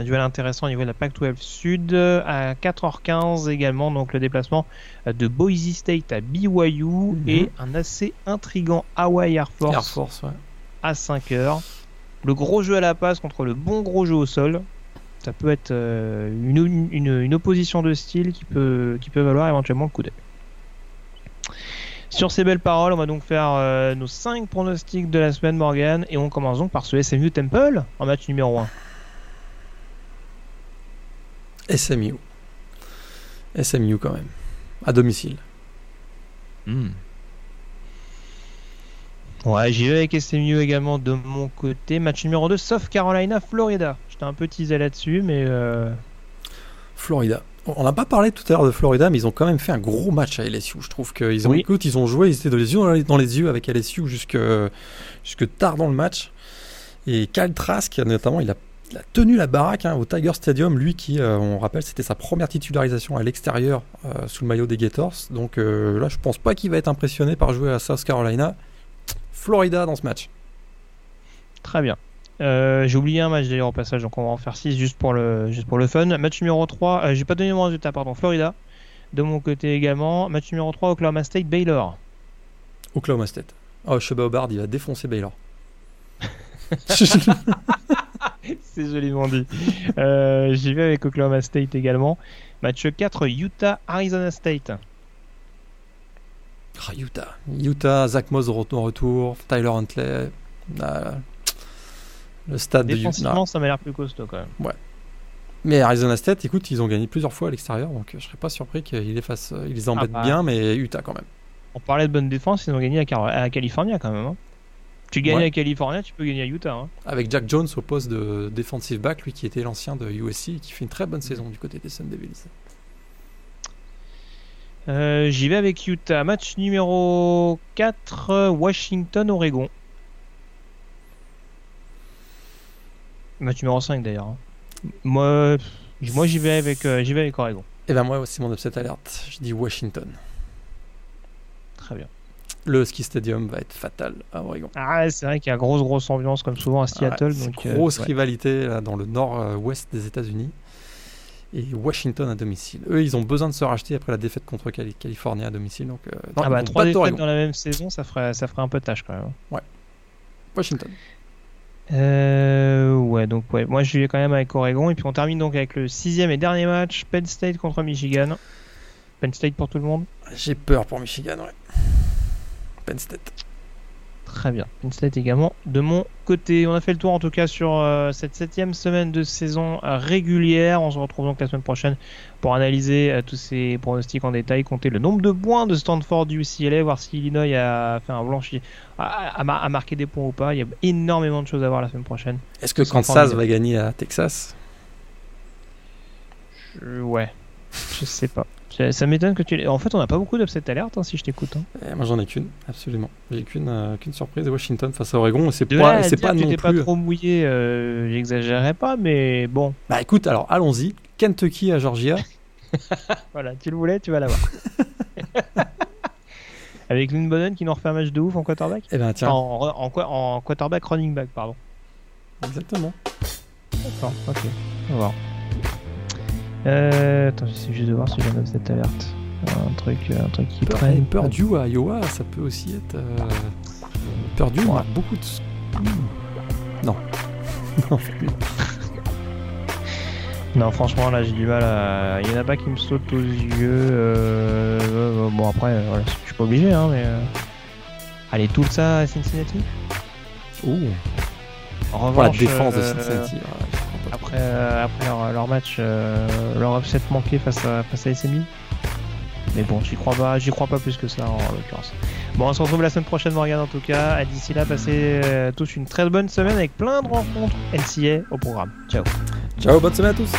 Un duel intéressant au niveau de la Pac-12 Sud à 4h15 également. Donc le déplacement de Boise State à BYU mhm. et un assez intrigant Hawaii Air Force, à 5h. Le gros jeu à la passe contre le bon gros jeu au sol ça peut être euh, une, une, opposition de style qui peut, qui peut valoir éventuellement le coup d'œil. Sur ces belles paroles, on va donc faire euh, nos 5 pronostics de la semaine Morgan et on commence donc par ce SMU Temple en match numéro 1. SMU. SMU quand même. À domicile. Hmm. Ouais, j'y vais avec SMU également de mon côté. Match numéro 2, South Carolina, Florida. J'étais un peu teasé là-dessus, mais. Euh, Florida. On n'a pas parlé tout à l'heure de Florida, mais ils ont quand même fait un gros match à LSU. Je trouve qu'ils ont, écoute, ils ont joué, ils étaient dans les yeux, dans les yeux avec LSU jusque, jusque tard dans le match. Et Kyle Trask, notamment, il a, tenu la baraque hein, au Tiger Stadium. Lui qui, euh, on rappelle, c'était sa première titularisation à l'extérieur euh, sous le maillot des Gators. Donc là, je pense pas qu'il va être impressionné par jouer à South Carolina. Florida dans ce match. Très bien. Euh, j'ai oublié un match d'ailleurs au passage, donc on va en faire 6 juste pour le, juste pour le fun. Match numéro 3, euh, j'ai pas donné mon résultat, pardon, Florida. De mon côté également. Match numéro 3, Oklahoma State, Baylor. Oklahoma State. Oh, Sheba Hobart, il va défoncer Baylor. C'est joliment dit. Euh, j'y vais avec Oklahoma State également. Match 4, Utah, Arizona State. Ah, Utah. Utah, Zach Moss au retour, Tyler Huntley. Euh, le stade de Utah. ça m'a l'air plus costaud quand même. Ouais. Mais Arizona State, écoute, ils ont gagné plusieurs fois à l'extérieur, donc je serais pas surpris qu'ils les fassent, ils les embêtent ah bah. bien, mais Utah quand même. On parlait de bonne défense, ils ont gagné à, à California quand même. Hein. Tu gagnes à California, tu peux gagner à Utah. Hein. Avec Jack Jones au poste de defensive back, lui qui était l'ancien de USC et qui fait une très bonne saison du côté des Sun Devils. Euh, j'y vais avec Utah. Match numéro 4, Washington-Oregon. Match numéro 5 d'ailleurs. Hein. Moi, moi j'y vais, avec, euh, vais avec Oregon. Et eh ben moi, c'est mon upset alerte. Je dis Washington. Très bien. Le ski stadium va être fatal à Oregon. Ah, c'est vrai qu'il y a grosse grosse ambiance comme souvent à Seattle. donc, euh, grosse rivalité là, dans le nord-ouest des États-Unis et Washington à domicile. Eux, ils ont besoin de se racheter après la défaite contre Californie à domicile. Donc, euh, ah bah, trois défaites dans la même saison, ça ferait, ça ferait un peu de tâche quand même. Ouais. Washington. Euh, ouais, donc ouais, moi je vais quand même avec Oregon. Et puis on termine donc avec le sixième et dernier match, Penn State contre Michigan. Penn State pour tout le monde J'ai peur pour Michigan, ouais. Penn State. Très bien. Stat également de mon côté. On a fait le tour en tout cas sur euh, cette septième semaine de saison régulière. On se retrouve donc la semaine prochaine pour analyser euh, tous ces pronostics en détail, compter le nombre de points de Stanford du UCLA, voir si Illinois a fait un blanchi, a, marqué des points ou pas. Il y a énormément de choses à voir la semaine prochaine. Est-ce que Kansas va gagner à Texas? Ouais, je sais pas. Ça, m'étonne que tu. En fait, on n'a pas beaucoup d'upset alert hein, si je t'écoute. Hein. Eh, moi, j'en ai qu'une, absolument. J'ai qu'une euh, qu'une surprise Washington face à Oregon. C'est pas, c'est pas non plus. pas trop mouillé, euh, j'exagérerais pas, mais bon. Bah écoute, alors allons-y. Kentucky à Georgia. voilà, tu le voulais, tu vas l'avoir. Avec Lynn Bonnen qui nous refait un match de ouf en quarterback Eh ben tiens, en, en, quoi- en quarterback running back, pardon. exactement. D'accord, ok. On va voir. Euh, attends, j'essaie juste de voir si j'en ai cette alerte. Un truc, un truc qui Peur- prenne. Purdue à Iowa, ça peut aussi être. euh, Purdue, Ouais. beaucoup de. Hmm. Non. Non, Non, franchement, là, j'ai du mal à. Il y en a pas qui me sautent aux yeux. euh, euh, Bon, après, euh, voilà, je suis pas obligé, hein, mais. euh, Allez, tout ça à Cincinnati? Ouh, En pour la revanche. défense de euh, Cincinnati. ouais, euh, après leur, leur match, euh, leur upset manqué face à, face à SMI. Mais bon, j'y crois pas, j'y crois pas plus que ça en, l'occurrence. Bon, on se retrouve la semaine prochaine, Morgan, en tout cas. D'ici là, passez euh, tous une très bonne semaine avec plein de rencontres NCA au programme. Ciao. Ciao, bonne semaine à tous.